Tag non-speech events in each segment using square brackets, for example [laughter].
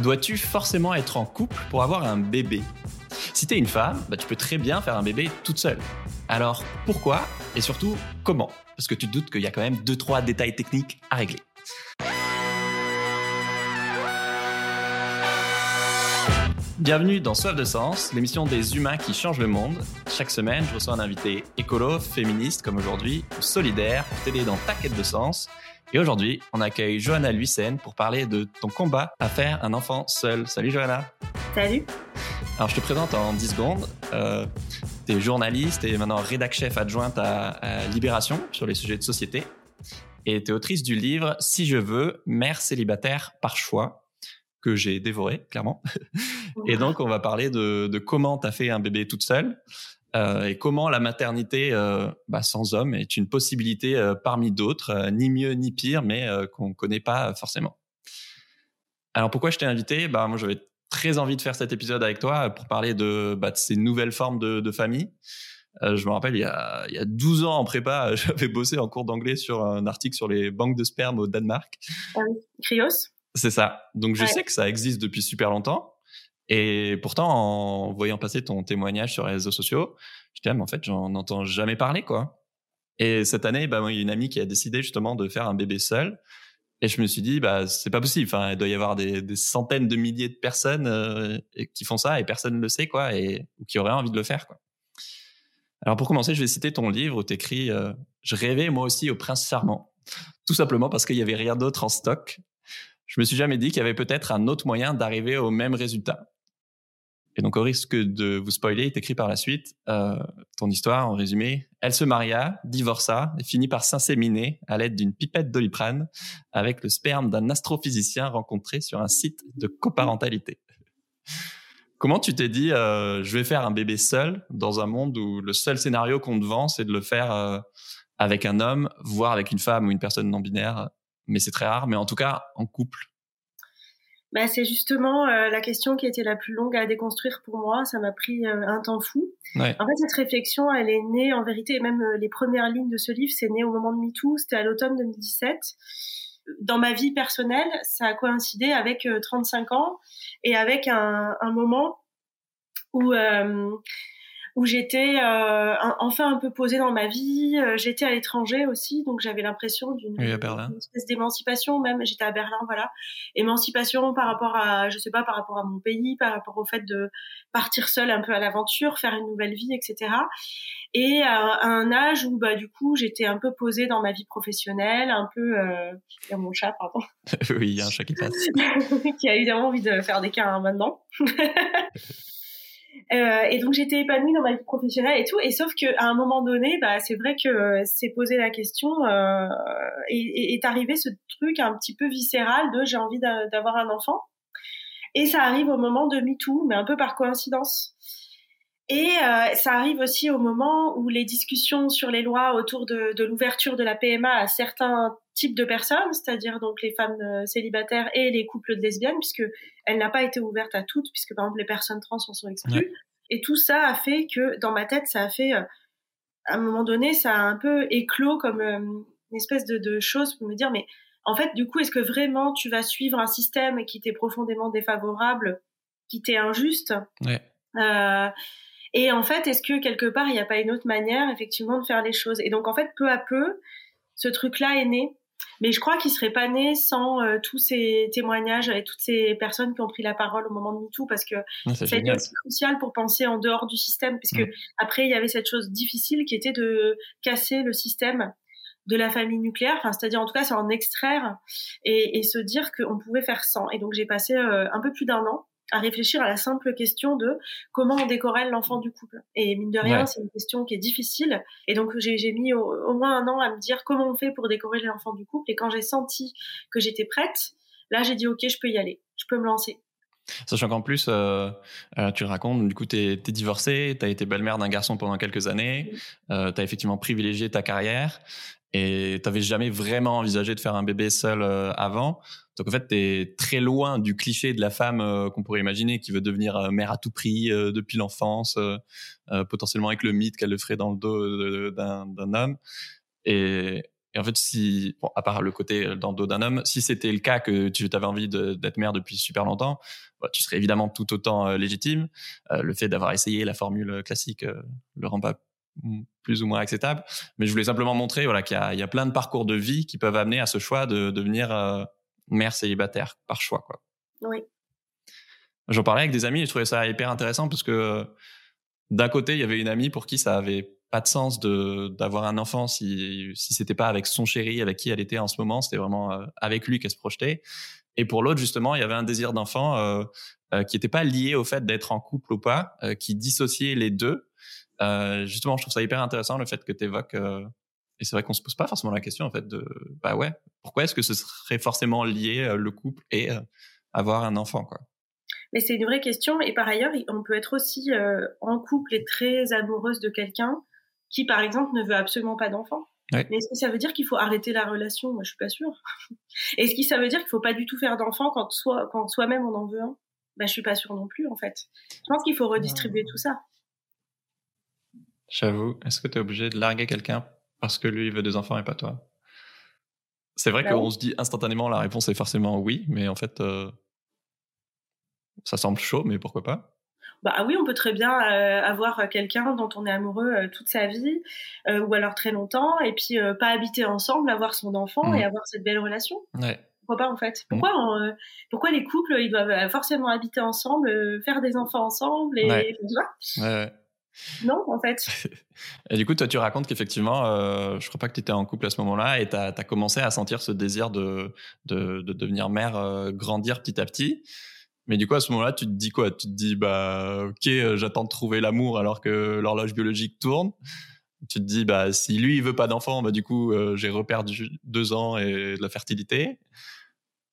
Dois-tu forcément être en couple pour avoir un bébé? Si tu es une femme, bah, tu peux très bien faire un bébé toute seule. Alors pourquoi et surtout comment? Parce que tu te doutes qu'il y a quand même 2-3 détails techniques à régler. Bienvenue dans Soif de Sens, l'émission des humains qui changent le monde. Chaque semaine, je reçois un invité écolo, féministe comme aujourd'hui, ou solidaire pour t'aider dans ta quête de sens. Et aujourd'hui, on accueille Johanna Luisen pour parler de ton combat à faire un enfant seul. Salut Johanna. Salut. Alors je te présente en 10 secondes. Euh, tu es journaliste et maintenant rédac chef adjointe à, à Libération sur les sujets de société. Et tu es autrice du livre Si je veux, mère célibataire par choix que j'ai dévoré, clairement. [laughs] et donc, on va parler de, de comment tu as fait un bébé toute seule euh, et comment la maternité euh, bah, sans homme est une possibilité euh, parmi d'autres, ni mieux ni pire, mais qu'on connaît pas forcément. Alors, pourquoi je t'ai invité? Bah, Moi, j'avais très envie de faire cet épisode avec toi pour parler de, bah, de ces nouvelles formes de, de famille. je me rappelle, il y, a, il y a 12 ans en prépa, [laughs] j'avais bossé en cours d'anglais sur un article sur les banques de sperme au Danemark. Ah. Krios c'est ça. Donc je Ouais. sais que ça existe depuis super longtemps. Et pourtant, en voyant passer ton témoignage sur les réseaux sociaux, je dis, mais en fait, j'en entends jamais parler, quoi. Et cette année, bah, il y a une amie qui a décidé justement de faire un bébé seul. Et je me suis dit, bah, c'est pas possible. Enfin, il doit y avoir des, centaines de milliers de personnes euh, qui font ça et personne ne le sait, quoi, et, ou qui auraient envie de le faire, quoi. Alors, pour commencer, je vais citer ton livre où t'écris euh, Je rêvais moi aussi au prince charmant. Tout simplement parce qu'il y avait rien d'autre en stock je me suis jamais dit qu'il y avait peut-être un autre moyen d'arriver au même résultat. Et donc, au risque de vous spoiler, il est écrit par la suite euh, ton histoire, en résumé. Elle se maria, divorça et finit par s'inséminer à l'aide d'une pipette doliprane avec le sperme d'un astrophysicien rencontré sur un site de coparentalité. Comment tu t'es dit, euh, je vais faire un bébé seul dans un monde où le seul scénario qu'on te vend, c'est de le faire euh, avec un homme, voire avec une femme ou une personne non binaire, mais c'est très rare, mais en tout cas en couple. Bah, C'est justement euh, la question qui était la plus longue à déconstruire pour moi. Ça m'a pris euh, un temps fou. Ouais. En fait, cette réflexion, elle est née en vérité, et même euh, les premières lignes de ce livre, c'est né au moment de MeToo, c'était à l'automne 2017. Dans ma vie personnelle, ça a coïncidé avec euh, 35 ans et avec un, un moment où... euh, où j'étais euh, enfin un peu posée dans ma vie. Euh, J'étais à l'étranger aussi, donc j'avais l'impression d'une Oui, espèce d'émancipation même. J'étais à Berlin, voilà, émancipation par rapport à, je sais pas, par rapport à mon pays, par rapport au fait de partir seule un peu à l'aventure, faire une nouvelle vie, etc. Et à, à un âge où bah du coup j'étais un peu posée dans ma vie professionnelle, un peu, euh, il y a mon chat pardon, [laughs] oui, il y a un chat qui passe. [laughs] qui a évidemment envie de faire des câlins maintenant. [laughs] Euh, et donc j'étais épanouie dans ma vie professionnelle et tout, et sauf que à un moment donné, bah c'est vrai que c'est posé la question euh, et, est arrivé ce truc un petit peu viscéral de j'ai envie d'a- d'avoir un enfant, et ça arrive au moment de MeToo, mais un peu par coïncidence. Et euh, ça arrive aussi au moment où les discussions sur les lois autour de, de l'ouverture de la PMA à certains types de personnes, c'est-à-dire donc les femmes euh, célibataires et les couples de lesbiennes, puisque elle n'a pas été ouverte à toutes, puisque par exemple les personnes trans en sont exclues. Ouais. Et tout ça a fait que dans ma tête, ça a fait, euh, à un moment donné, ça a un peu éclos comme euh, une espèce de, de chose pour me dire, mais en fait, du coup, est-ce que vraiment tu vas suivre un système qui t'est profondément défavorable, qui t'est injuste? Ouais. Et en fait, est-ce que quelque part, il n'y a pas une autre manière, effectivement, de faire les choses? Et donc, en fait, peu à peu, ce truc-là est né. Mais je crois qu'il serait pas né sans euh, tous ces témoignages et toutes ces personnes qui ont pris la parole au moment de MeToo, parce que Ouais, c'est crucial pour penser en dehors du système, puisque Mm. après, il y avait cette chose difficile qui était de casser le système de la famille nucléaire, enfin, c'est-à-dire en tout cas, c'est en extraire et, et se dire qu'on pouvait faire sans. Et donc, j'ai passé euh, un peu plus d'un an à réfléchir à la simple question de comment on décorelle l'enfant du couple. Et mine de rien, Ouais. c'est une question qui est difficile. Et donc, j'ai mis au, au moins un an à me dire comment on fait pour décorer l'enfant du couple. Et quand j'ai senti que j'étais prête, là, j'ai dit, OK, je peux y aller. Je peux me lancer. Sachant qu'en plus, euh, euh, tu le racontes, du coup, t'es es divorcée, t'as été belle-mère d'un garçon pendant quelques années, euh, t'as effectivement privilégié ta carrière et t'avais jamais vraiment envisagé de faire un bébé seul euh, avant. Donc en fait, t'es très loin du cliché de la femme euh, qu'on pourrait imaginer qui veut devenir euh, mère à tout prix euh, depuis l'enfance, euh, potentiellement avec le mythe qu'elle le ferait dans le dos d'un homme. Et et en fait, si, bon, à part le côté dans le dos d'un homme, si c'était le cas que tu avais envie d'être mère depuis super longtemps, bah, tu serais évidemment tout autant légitime. Le fait d'avoir essayé la formule classique le rend pas plus ou moins acceptable. Mais je voulais simplement montrer voilà, qu'il y, y, a plein de parcours de vie qui peuvent amener à ce choix de devenir mère célibataire par choix. Quoi. Oui. J'en parlais avec des amis et je trouvais ça hyper intéressant parce que d'un côté, il y avait une amie pour qui ça avait pas de sens de d'avoir un enfant si si c'était pas avec son chéri avec qui elle était en ce moment c'était vraiment euh, avec lui qu'elle se projetait et pour l'autre justement il y avait un désir d'enfant euh, euh, qui n'était pas lié au fait d'être en couple ou pas qui dissociait les deux justement je trouve ça hyper intéressant le fait que tu évoques et c'est vrai qu'on se pose pas forcément la question en fait de bah ouais pourquoi est-ce que ce serait forcément lié le couple et avoir un enfant quoi? Mais c'est une vraie question et par ailleurs on peut être aussi en couple et très amoureuse de quelqu'un qui, par exemple, ne veut absolument pas d'enfant. Mais est-ce que ça veut dire qu'il faut arrêter la relation? Moi, je suis pas sûre. [laughs] Est-ce que ça veut dire qu'il faut pas du tout faire d'enfant quand soi, quand soi-même on en veut un? Ben, je suis pas sûre non plus, en fait. Je pense qu'il faut redistribuer tout ça. J'avoue. Est-ce que tu es obligé de larguer quelqu'un parce que lui il veut des enfants et pas toi? C'est vrai bah qu'on se dit instantanément la réponse est forcément oui, mais en fait, euh, ça semble chaud, mais pourquoi pas? Bah ah oui, on peut très bien euh, avoir quelqu'un dont on est amoureux euh, toute sa vie, euh, ou alors très longtemps, et puis pas habiter ensemble, avoir son enfant et mmh. avoir cette belle relation. Ouais. Pourquoi pas en fait? Mmh. Pourquoi, pourquoi les couples ils doivent forcément habiter ensemble, faire des enfants ensemble et, ouais. ouais. Non, en fait. [laughs] et du coup, toi, tu racontes qu'effectivement, je crois pas que tu étais en couple à ce moment-là et tu as, commencé à sentir ce désir de, de, de devenir mère grandir petit à petit. Mais du coup, à ce moment-là, tu te dis quoi? Tu te dis, bah, ok, euh, j'attends de trouver l'amour alors que l'horloge biologique tourne. Tu te dis, bah, si lui, il veut pas d'enfant, bah, du coup, euh, j'ai reperdu deux ans et de la fertilité.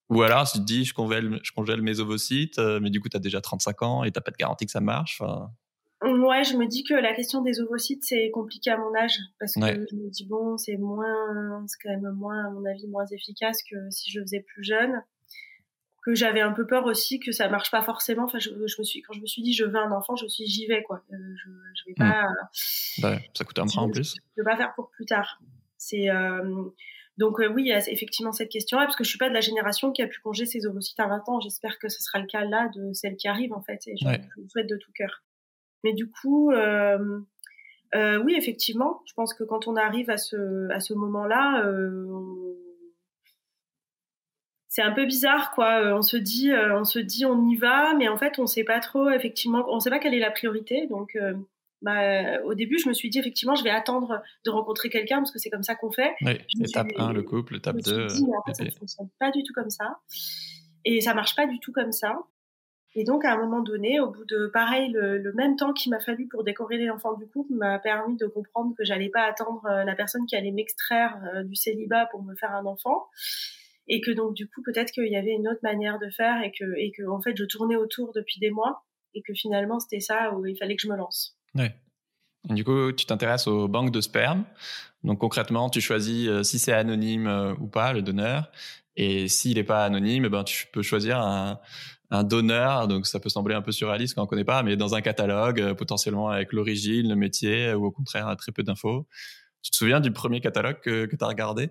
Ou alors, tu te dis, je congèle, je congèle mes ovocytes, euh, mais du coup, tu as déjà 35 ans et t'as pas de garantie que ça marche. Ouais, je me dis que la question des ovocytes, c'est compliqué à mon âge. Parce que je me dis, bon, c'est moins, c'est quand même moins, à mon avis, moins efficace que si je faisais plus jeune que j'avais un peu peur aussi que ça marche pas forcément. Enfin, je, me suis quand je me suis dit je veux un enfant, je me suis dit j'y vais quoi. Euh, je, je vais pas. Bah, ça coûte un bras en plus. Je, vais pas faire pour plus tard. C'est euh, donc euh, oui, il y a effectivement cette question-là parce que je suis pas de la génération qui a pu congé ses ovocytes à 20 ans. J'espère que ce sera le cas là de celle qui arrive en fait et je, le souhaite de tout cœur. Mais du coup. oui, effectivement, je pense que quand on arrive à ce, à ce moment-là, euh, c'est un peu bizarre quoi. Euh, on se dit euh, on se dit on y va mais en fait on sait pas trop effectivement on sait pas quelle est la priorité. Donc euh, bah, au début je me suis dit effectivement je vais attendre de rencontrer quelqu'un parce que c'est comme ça qu'on fait. Oui, étape 1 le couple étape 2 dit, en fait, ça ne fonctionne pas du tout comme ça. Et ça marche pas du tout comme ça et donc à un moment donné au bout de pareil le, même temps qu'il m'a fallu pour décorer les enfants du couple m'a permis de comprendre que j'allais pas attendre la personne qui allait m'extraire du célibat pour me faire un enfant et que donc du coup peut-être qu'il y avait une autre manière de faire et que et que en fait je tournais autour depuis des mois et que finalement c'était ça où il fallait que je me lance. Ouais. du coup, tu t'intéresses aux banques de sperme. Donc concrètement, tu choisis euh, si c'est anonyme euh, ou pas le donneur. Et s'il n'est pas anonyme, eh ben tu peux choisir un, un, donneur. Donc ça peut sembler un peu surréaliste quand on ne connaît pas, mais dans un catalogue, euh, potentiellement avec l'origine, le métier, ou au contraire très peu d'infos. Tu te souviens du premier catalogue que, que tu as regardé?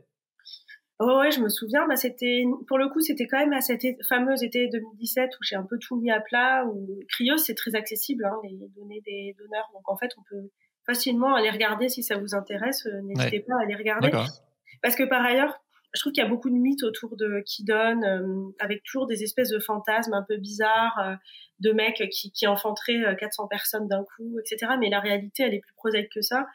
Oh ouais, je me souviens. Bah c'était pour le coup, c'était quand même à cette fameuse été 2017 où j'ai un peu tout mis à plat. Où Cryos c'est très accessible, hein, les données des donneurs. Donc en fait, on peut facilement aller regarder si ça vous intéresse. Euh, n'hésitez pas à aller regarder. Parce que par ailleurs, je trouve qu'il y a beaucoup de mythes autour de qui donne, euh, avec toujours des espèces de fantasmes un peu bizarres euh, de mecs qui, qui enfanteraient 400 personnes d'un coup, etc. Mais la réalité, elle est plus prosaïque que ça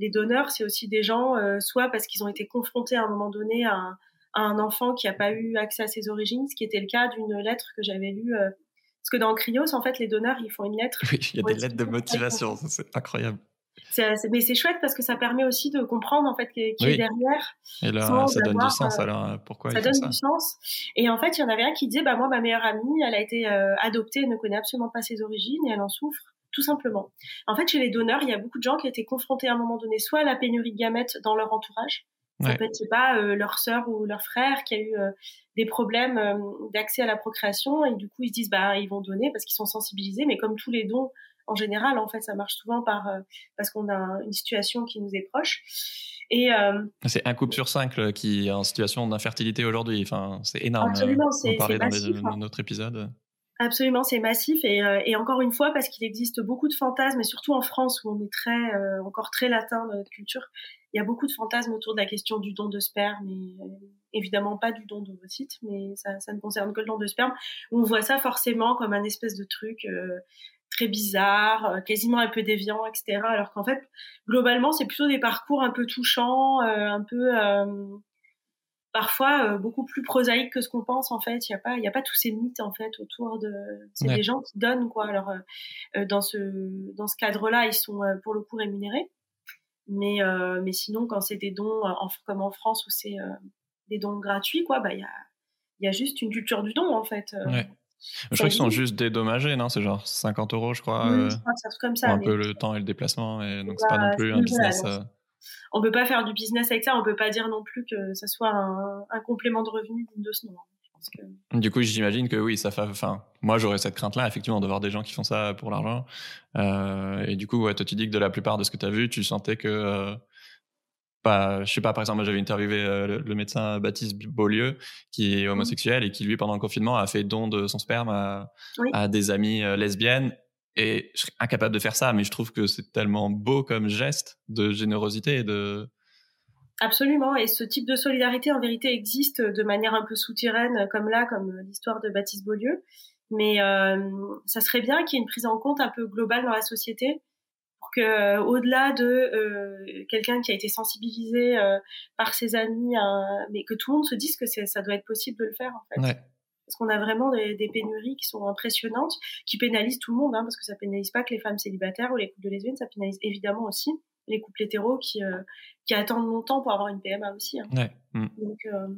les donneurs, c'est aussi des gens, euh, soit parce qu'ils ont été confrontés à un moment donné à un, enfant qui n'a pas eu accès à ses origines, ce qui était le cas d'une lettre que j'avais lue. Euh, parce que dans Cryos, en fait, les donneurs, ils font une lettre. Oui, il y a des lettres de motivation, c'est incroyable. Mais c'est chouette parce que ça permet aussi de comprendre en fait qui est derrière. Et là, ça donne du sens. Euh, alors pourquoi ça donne du sens. Et en fait, il y en avait un qui disait bah moi ma meilleure amie, elle a été adoptée, elle ne connaît absolument pas ses origines et elle en souffre tout simplement. En fait, chez les donneurs, il y a beaucoup de gens qui étaient confrontés à un moment donné soit à la pénurie de gamètes dans leur entourage, Ça peut être, je sais pas, leur sœur ou leur frère qui a eu des problèmes d'accès à la procréation et du coup ils se disent bah ils vont donner parce qu'ils sont sensibilisés. Mais comme tous les dons en général, en fait, ça marche souvent par parce qu'on a une situation qui nous est proche. Et c'est un couple sur cinq qui est en situation d'infertilité aujourd'hui. Enfin, c'est énorme. Absolument, c'est On parlait dans, hein. notre épisode. Absolument, c'est massif et, euh, et, encore une fois parce qu'il existe beaucoup de fantasmes et surtout en France où on est très euh, encore très latin dans notre culture, il y a beaucoup de fantasmes autour de la question du don de sperme et euh, évidemment pas du don d'ovocytes, mais ça, ça, ne concerne que le don de sperme. On voit ça forcément comme un espèce de truc très bizarre, quasiment un peu déviant, etc. Alors qu'en fait, globalement, c'est plutôt des parcours un peu touchants, un peu parfois euh, beaucoup plus prosaïque que ce qu'on pense en fait. Il y a pas, il y a pas tous ces mythes en fait autour de. C'est des gens qui donnent quoi. Alors euh, euh, dans ce dans ce cadre-là, ils sont pour le coup rémunérés. Mais mais sinon, quand c'est des dons en, comme en France où c'est des dons gratuits quoi, bah il y a il y a juste une culture du don en fait. Ouais. Je crois qu'ils sont juste dédommagés, non? C'est genre 50 euros, je crois. Oui, je crois que comme ça. un peu le temps et le déplacement, et donc c'est pas non plus un business on peut pas faire du business avec ça. On peut pas dire non plus que ça soit un, complément de revenu digne de ce nom. Hein. Du coup, j'imagine que oui, ça fait. Enfin, moi, j'aurais cette crainte-là, effectivement, de voir des gens qui font ça pour l'argent. Euh, et du coup, toi, tu dis que de la plupart de ce que tu as vu, tu sentais que. Euh, pas, je sais pas, par exemple, j'avais interviewé euh, le, médecin Baptiste Beaulieu, qui est mmh. homosexuel et qui, lui, pendant le confinement, a fait don de son sperme à des amies lesbiennes et je serais incapable de faire ça, mais je trouve que c'est tellement beau comme geste de générosité et de. Absolument. Et ce type de solidarité, en vérité, existe de manière un peu souterraine, comme là, comme l'histoire de Baptiste Beaulieu. Mais euh, ça serait bien qu'il y ait une prise en compte un peu globale dans la société pour que, euh, au-delà de euh, quelqu'un qui a été sensibilisé euh, par ses amis, mais que tout le monde se dise que ça doit être possible de le faire, en fait. Ouais parce qu'on a vraiment des, pénuries qui sont impressionnantes, qui pénalisent tout le monde, hein, parce que ça pénalise pas que les femmes célibataires ou les couples de lesbiennes, ça pénalise évidemment aussi les couples hétéros qui, euh, qui attendent longtemps pour avoir une PMA aussi. Hein. Ouais. Mm. Donc, euh,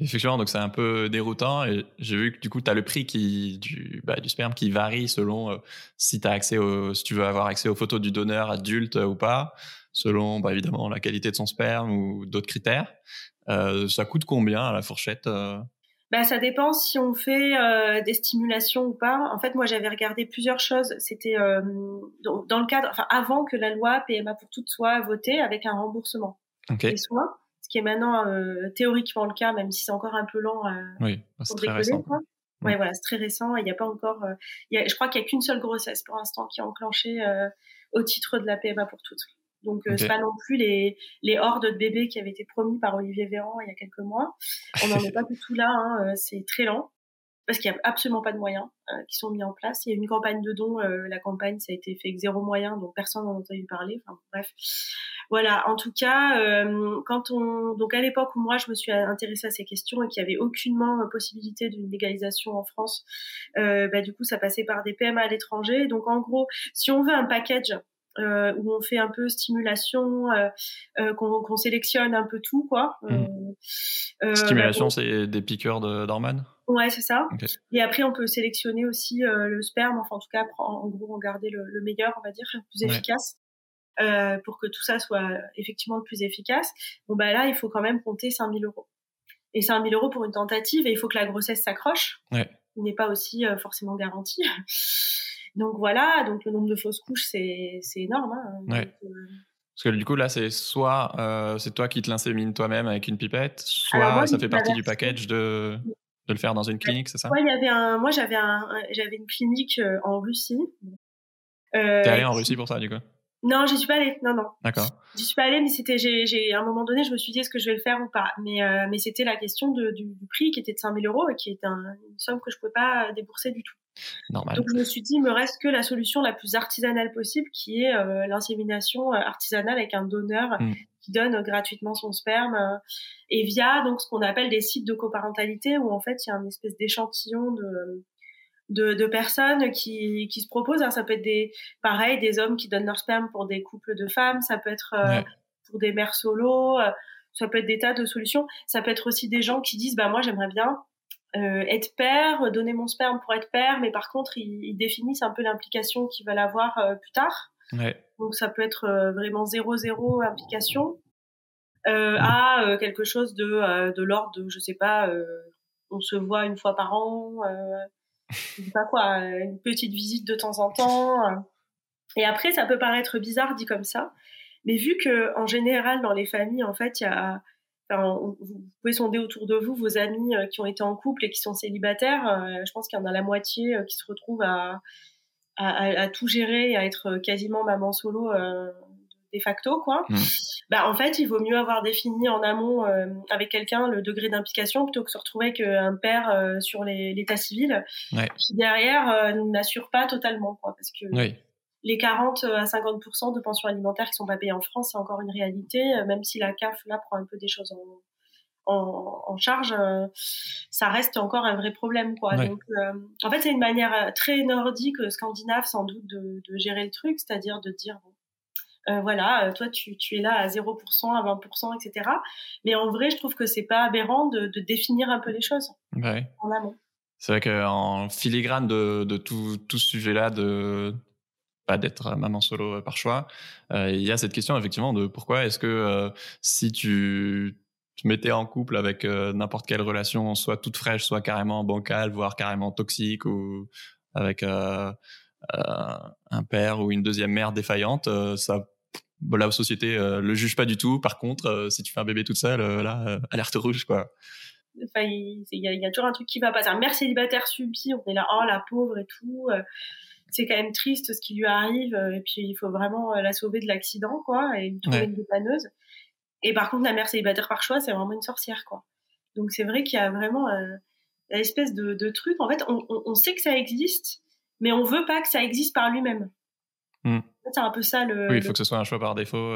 Effectivement, donc c'est un peu déroutant. Et j'ai vu que du coup, tu as le prix qui, du, bah, du sperme qui varie selon euh, si, as accès au, si tu veux avoir accès aux photos du donneur adulte ou pas, selon bah, évidemment la qualité de son sperme ou d'autres critères. ça coûte combien à la fourchette bah, ça dépend si on fait euh, des stimulations ou pas. En fait, moi, j'avais regardé plusieurs choses. C'était euh, dans, le cadre, enfin, avant que la loi PMA pour toutes soit votée, avec un remboursement des soins, ce qui est maintenant euh, théoriquement le cas, même si c'est encore un peu lent. oui, c'est très récent. Quoi. Ouais, voilà, c'est très récent. Il n'y a pas encore. Y a, je crois qu'il n'y a qu'une seule grossesse pour l'instant qui est enclenchée au titre de la PMA pour toutes. Donc euh, c'est pas non plus les, les hordes de bébés qui avaient été promis par Olivier Véran il y a quelques mois. On n'en est pas du tout là, hein, euh, c'est très lent parce qu'il y a absolument pas de moyens euh, qui sont mis en place. Il y a une campagne de dons, la campagne ça a été fait avec zéro moyen, donc personne n'en a entendu parler. Enfin bref, voilà. En tout cas, quand on donc à l'époque où moi je me suis intéressée à ces questions et qu'il y avait aucunement possibilité d'une légalisation en France, bah, du coup ça passait par des PMA à l'étranger. Donc en gros, si on veut un package euh, où on fait un peu stimulation, euh, euh, qu'on sélectionne un peu tout, quoi. Mmh. stimulation, bah, c'est des piqûres d'hormones? Ouais, c'est ça. Et après, on peut sélectionner aussi le sperme, enfin en tout cas, en, gros, en garder le, meilleur, on va dire, le plus efficace. pour que tout ça soit effectivement le plus efficace, bon bah là il faut quand même compter 5000 euros. Et 5000 euros pour une tentative, et il faut que la grossesse s'accroche. Ouais. Il n'est pas aussi forcément garanti. [laughs] Donc voilà, donc le nombre de fausses couches, c'est énorme. Hein, ouais. Euh, Parce que du coup, là, c'est soit euh, c'est toi qui te l'insémines toi-même avec une pipette, soit ça fait partie du package de, de le faire dans une clinique, c'est ça? Moi, il y avait un, moi j'avais un, j'avais une clinique euh, en Russie. Euh, T'es allé en Russie pour ça, du coup? Non, j'y suis pas allée. Non, non. D'accord. J'y suis pas allée, mais c'était, j'ai, à un moment donné, je me suis dit est-ce que je vais le faire ou pas? Mais, mais c'était la question de, du, prix qui était de 5000 euros et qui est une somme que je pouvais pas débourser du tout. Donc je me suis dit, il me reste que la solution la plus artisanale possible, qui est euh, l'insémination euh, artisanale avec un donneur mm. Qui donne gratuitement son sperme euh, et via donc ce qu'on appelle des sites de coparentalité où en fait il y a une espèce d'échantillon de, de, de personnes qui, qui se proposent. Hein. Ça peut être des pareil des hommes qui donnent leur sperme pour des couples de femmes, ça peut être pour des mères solo, ça peut être des tas de solutions. Ça peut être aussi des gens qui disent bah moi j'aimerais bien euh, être père, donner mon sperme pour être père, mais par contre, ils, définissent un peu l'implication qu'ils veulent avoir euh, plus tard. Ouais. Donc, ça peut être euh, vraiment zéro zéro implication. euh, à quelque chose de de l'ordre de je sais pas on se voit une fois par an je sais pas quoi une petite visite de temps en temps et après ça peut paraître bizarre dit comme ça mais vu que en général dans les familles en fait il y a vous pouvez sonder autour de vous vos amis euh, qui ont été en couple et qui sont célibataires. Euh, je pense qu'il y en a la moitié euh, qui se retrouvent à, à, tout gérer et à être quasiment maman solo de facto, quoi. Mmh. Bah, en fait, il vaut mieux avoir défini en amont avec quelqu'un le degré d'implication plutôt que se retrouver avec un père sur l'état civil qui derrière n'assure pas totalement, quoi, parce que les 40 à 50% de pensions alimentaires qui sont pas payées en France, c'est encore une réalité, euh, même si la CAF là prend un peu des choses en, charge, euh, ça reste encore un vrai problème. Quoi. Donc, euh, en fait, c'est une manière très nordique, scandinave sans doute, de, gérer le truc, c'est-à-dire de dire, voilà, toi, tu, es là à 0%, à 20%, etc. Mais en vrai, je trouve que c'est pas aberrant de, définir un peu les choses en amont. C'est vrai qu'en filigrane de, tout, tout ce sujet-là de, pas d'être maman solo euh, par choix. Euh, il y a cette question effectivement de pourquoi est-ce que euh, si tu te mettais en couple avec n'importe quelle relation, soit toute fraîche, soit carrément bancale, voire carrément toxique, ou avec un père ou une deuxième mère défaillante, ça la société le juge pas du tout. Par contre, si tu fais un bébé toute seule, là, alerte rouge, quoi. Enfin, il y, a, toujours un truc qui va pas. Un mère célibataire subie, on est là, oh la pauvre et tout c'est quand même triste ce qui lui arrive euh, et puis il faut vraiment euh, la sauver de l'accident quoi et trouver une dépanneuse et par contre la mère célibataire par choix c'est vraiment une sorcière quoi. Donc c'est vrai qu'il y a vraiment euh, l'espèce de, de, truc. En fait on, sait que ça existe mais on veut pas que ça existe par lui-même. Hmm. c'est un peu ça le oui il faut que ce soit un choix par défaut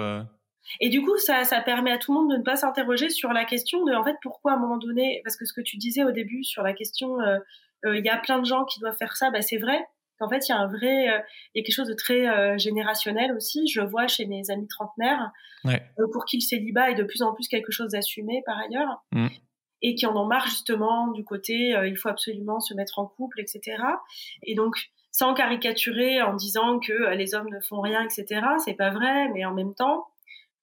Et du coup, ça, ça permet à tout le monde de ne pas s'interroger sur la question de, en fait, pourquoi à un moment donné, parce que ce que tu disais au début sur la question, il y a plein de gens qui doivent faire ça, bah, c'est vrai, en fait, il y a un vrai, euh, il y a quelque chose de très euh, générationnel aussi. Je vois chez mes amis trentenaires, euh, pour qui le célibat est de plus en plus quelque chose d'assumé par ailleurs, mm. et qui en ont marre justement du côté il faut absolument se mettre en couple, etc. Et donc, sans caricaturer en disant que les hommes ne font rien, etc. C'est pas vrai, mais en même temps,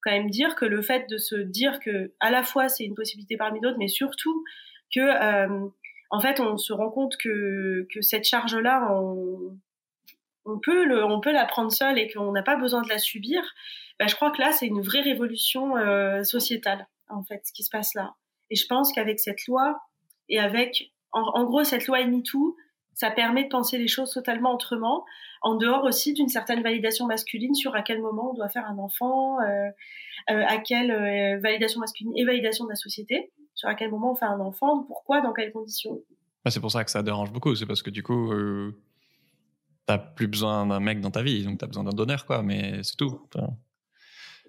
quand même dire que le fait de se dire que à la fois c'est une possibilité parmi d'autres, mais surtout que en fait, on se rend compte que, que cette charge-là, on, on, peut le, on peut la prendre seule et qu'on n'a pas besoin de la subir. Bah, je crois que là, c'est une vraie révolution euh, sociétale, en fait, ce qui se passe là. Et je pense qu'avec cette loi et avec, en, gros, cette loi MeToo, ça permet de penser les choses totalement autrement, en dehors aussi d'une certaine validation masculine sur à quel moment on doit faire un enfant, euh, euh, à quelle euh, validation masculine et validation de la société sur à quel moment on fait un enfant, pourquoi, dans quelles conditions? Bah, c'est pour ça que ça dérange beaucoup, c'est parce que du coup, euh, t'as plus besoin d'un mec dans ta vie, donc t'as besoin d'un donneur, quoi, mais c'est tout. Enfin...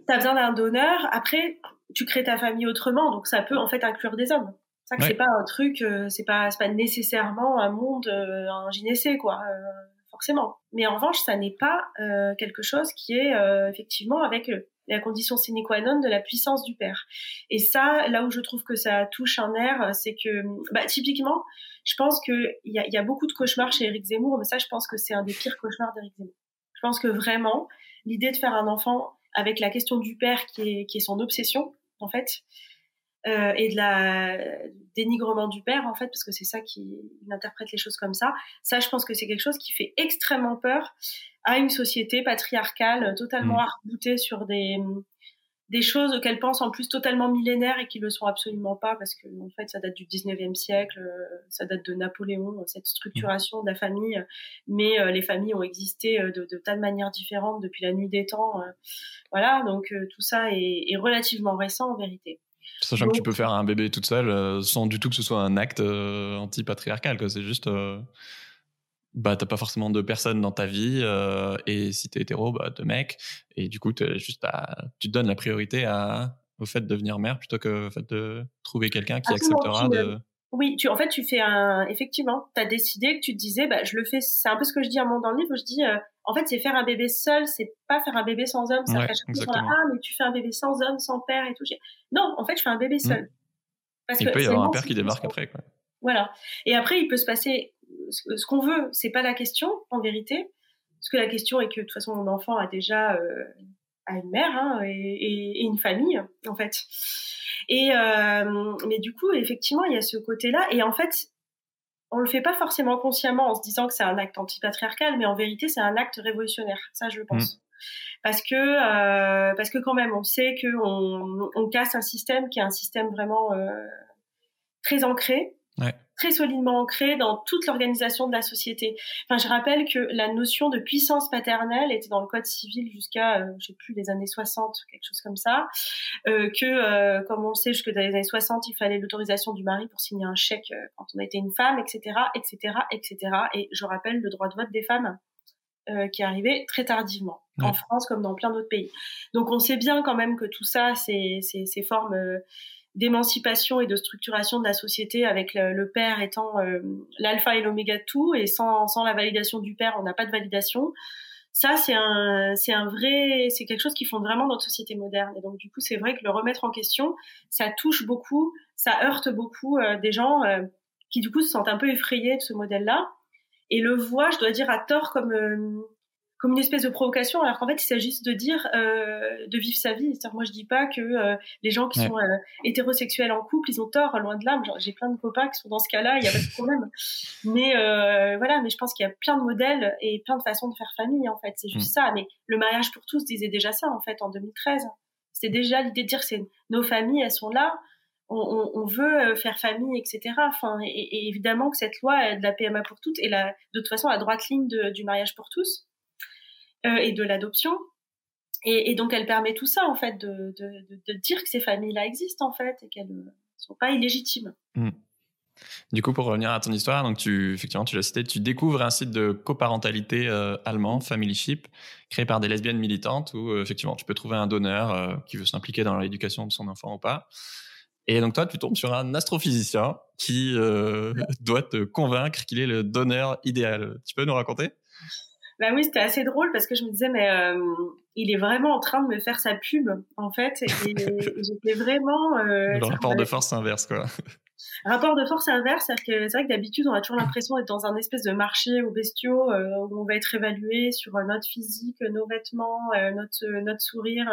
T'as besoin d'un donneur, après, tu crées ta famille autrement, donc ça peut en fait inclure des hommes. Ça que c'est pas un truc, euh, c'est pas, pas nécessairement un monde, euh, un gynécée, quoi, euh, forcément. Mais en revanche, ça n'est pas quelque chose qui est effectivement avec la condition sine qua non de la puissance du père. Et ça, là où je trouve que ça touche un air, c'est que, bah, typiquement, je pense qu'il y a, y a beaucoup de cauchemars chez Eric Zemmour, mais ça, je pense que c'est un des pires cauchemars d'Eric Zemmour. Je pense que vraiment, l'idée de faire un enfant avec la question du père qui est, qui est son obsession, en fait, euh, et de la dénigrement du père en fait parce que c'est ça qui interprète les choses comme ça ça je pense que c'est quelque chose qui fait extrêmement peur à une société patriarcale totalement mmh. arc-boutée sur des des choses qu'elle pense en plus totalement millénaires et qui le sont absolument pas parce que en fait ça date du 19e siècle, euh, ça date de Napoléon, cette structuration de la famille, mais euh, les familles ont existé de, de, tas de manières différentes depuis la nuit des temps. voilà, donc tout ça est, est relativement récent en vérité. Sachant que tu peux faire un bébé toute seule euh, sans du tout que ce soit un acte euh, anti-patriarcal. C'est juste. Euh, bah, t'as pas forcément de personnes dans ta vie. et si t'es hétéro, bah, de mecs. Et du coup, es juste tu donnes la priorité à, au fait de devenir mère plutôt que fait de trouver quelqu'un qui acceptera de. Oui, tu, en fait, tu fais un. Effectivement, tu as décidé que tu te disais, bah, je le fais. C'est un peu ce que je dis à mon dans le livre. Je dis, en fait, c'est faire un bébé seul, c'est pas faire un bébé sans homme. Ça ouais, la, ah, mais tu fais un bébé sans homme, sans père et tout. Non, en fait, je fais un bébé mmh. seul. Parce il peut y avoir un père qui débarque après. Quoi. Voilà. Et après, il peut se passer ce qu'on veut. C'est pas la question, en vérité. Parce que la question est que, de toute façon, mon enfant a déjà, euh, à une mère hein, et, et, une famille en fait. Et mais du coup, effectivement, il y a ce côté-là. Et en fait, on le fait pas forcément consciemment en se disant que c'est un acte antipatriarcal, mais en vérité, c'est un acte révolutionnaire. Ça, je pense. Mmh. Parce que euh, parce que quand même, on sait que on, on, casse un système qui est un système vraiment euh, très ancré, ouais. Très solidement ancré dans toute l'organisation de la société. Enfin, je rappelle que la notion de puissance paternelle était dans le code civil jusqu'à, euh, je sais plus, les années 60, quelque chose comme ça. Euh, que, euh, comme on le sait, jusque dans les années 60, il fallait l'autorisation du mari pour signer un chèque euh, quand on était une femme, etc., etc., etc. Et je rappelle le droit de vote des femmes euh, qui est arrivé très tardivement, en France comme dans plein d'autres pays. Donc on sait bien quand même que tout ça, ces formes euh, d'émancipation et de structuration de la société avec le, père étant euh, l'alpha et l'oméga de tout, et sans, sans la validation du père, on n'a pas de validation. Ça, c'est un, c'est un vrai, c'est quelque chose qui fonde vraiment notre société moderne. Et donc, du coup, c'est vrai que le remettre en question, ça touche beaucoup, ça heurte beaucoup des gens qui, du coup, se sentent un peu effrayés de ce modèle-là et le voit, je dois dire, à tort comme euh, comme une espèce de provocation, alors qu'en fait, il s'agit de dire euh, de vivre sa vie. C'est-à-dire, moi, je dis pas que euh, les gens qui sont euh, hétérosexuels en couple, ils ont tort, loin de là. J'ai plein de copains qui sont dans ce cas-là, il y a pas de problème. [laughs] Mais voilà, mais je pense qu'il y a plein de modèles et plein de façons de faire famille, en fait. C'est juste mm. ça. Mais le mariage pour tous disait déjà ça, en fait, en 2013. C'était déjà l'idée de dire, c'est nos familles, elles sont là on, veut euh, faire famille, etc. Enfin, et, évidemment que cette loi de la PMA pour toutes est la, de toute façon la droite ligne du mariage pour tous euh, et de l'adoption. Et, donc elle permet tout ça en fait de, dire que ces familles-là existent en fait et qu'elles ne sont pas illégitimes. Hmm. Du coup, pour revenir à ton histoire, donc tu, effectivement, tu l'as cité, tu découvres un site de coparentalité euh, allemand, Family Ship, créé par des lesbiennes militantes, où effectivement tu peux trouver un donneur qui veut s'impliquer dans l'éducation de son enfant ou pas. Et donc toi, tu tombes sur un astrophysicien qui euh, doit te convaincre qu'il est le donneur idéal. Tu peux nous raconter? Bah oui, c'était assez drôle parce que je me disais, mais euh, il est vraiment en train de me faire sa pub, en fait. Et, [laughs] j'étais vraiment... Euh, le rapport de force inverse, quoi. Rapport de force inverse, c'est vrai que d'habitude on a toujours l'impression d'être dans un espèce de marché aux bestiaux euh, où on va être évalué sur euh, notre physique, nos vêtements, euh, notre notre sourire,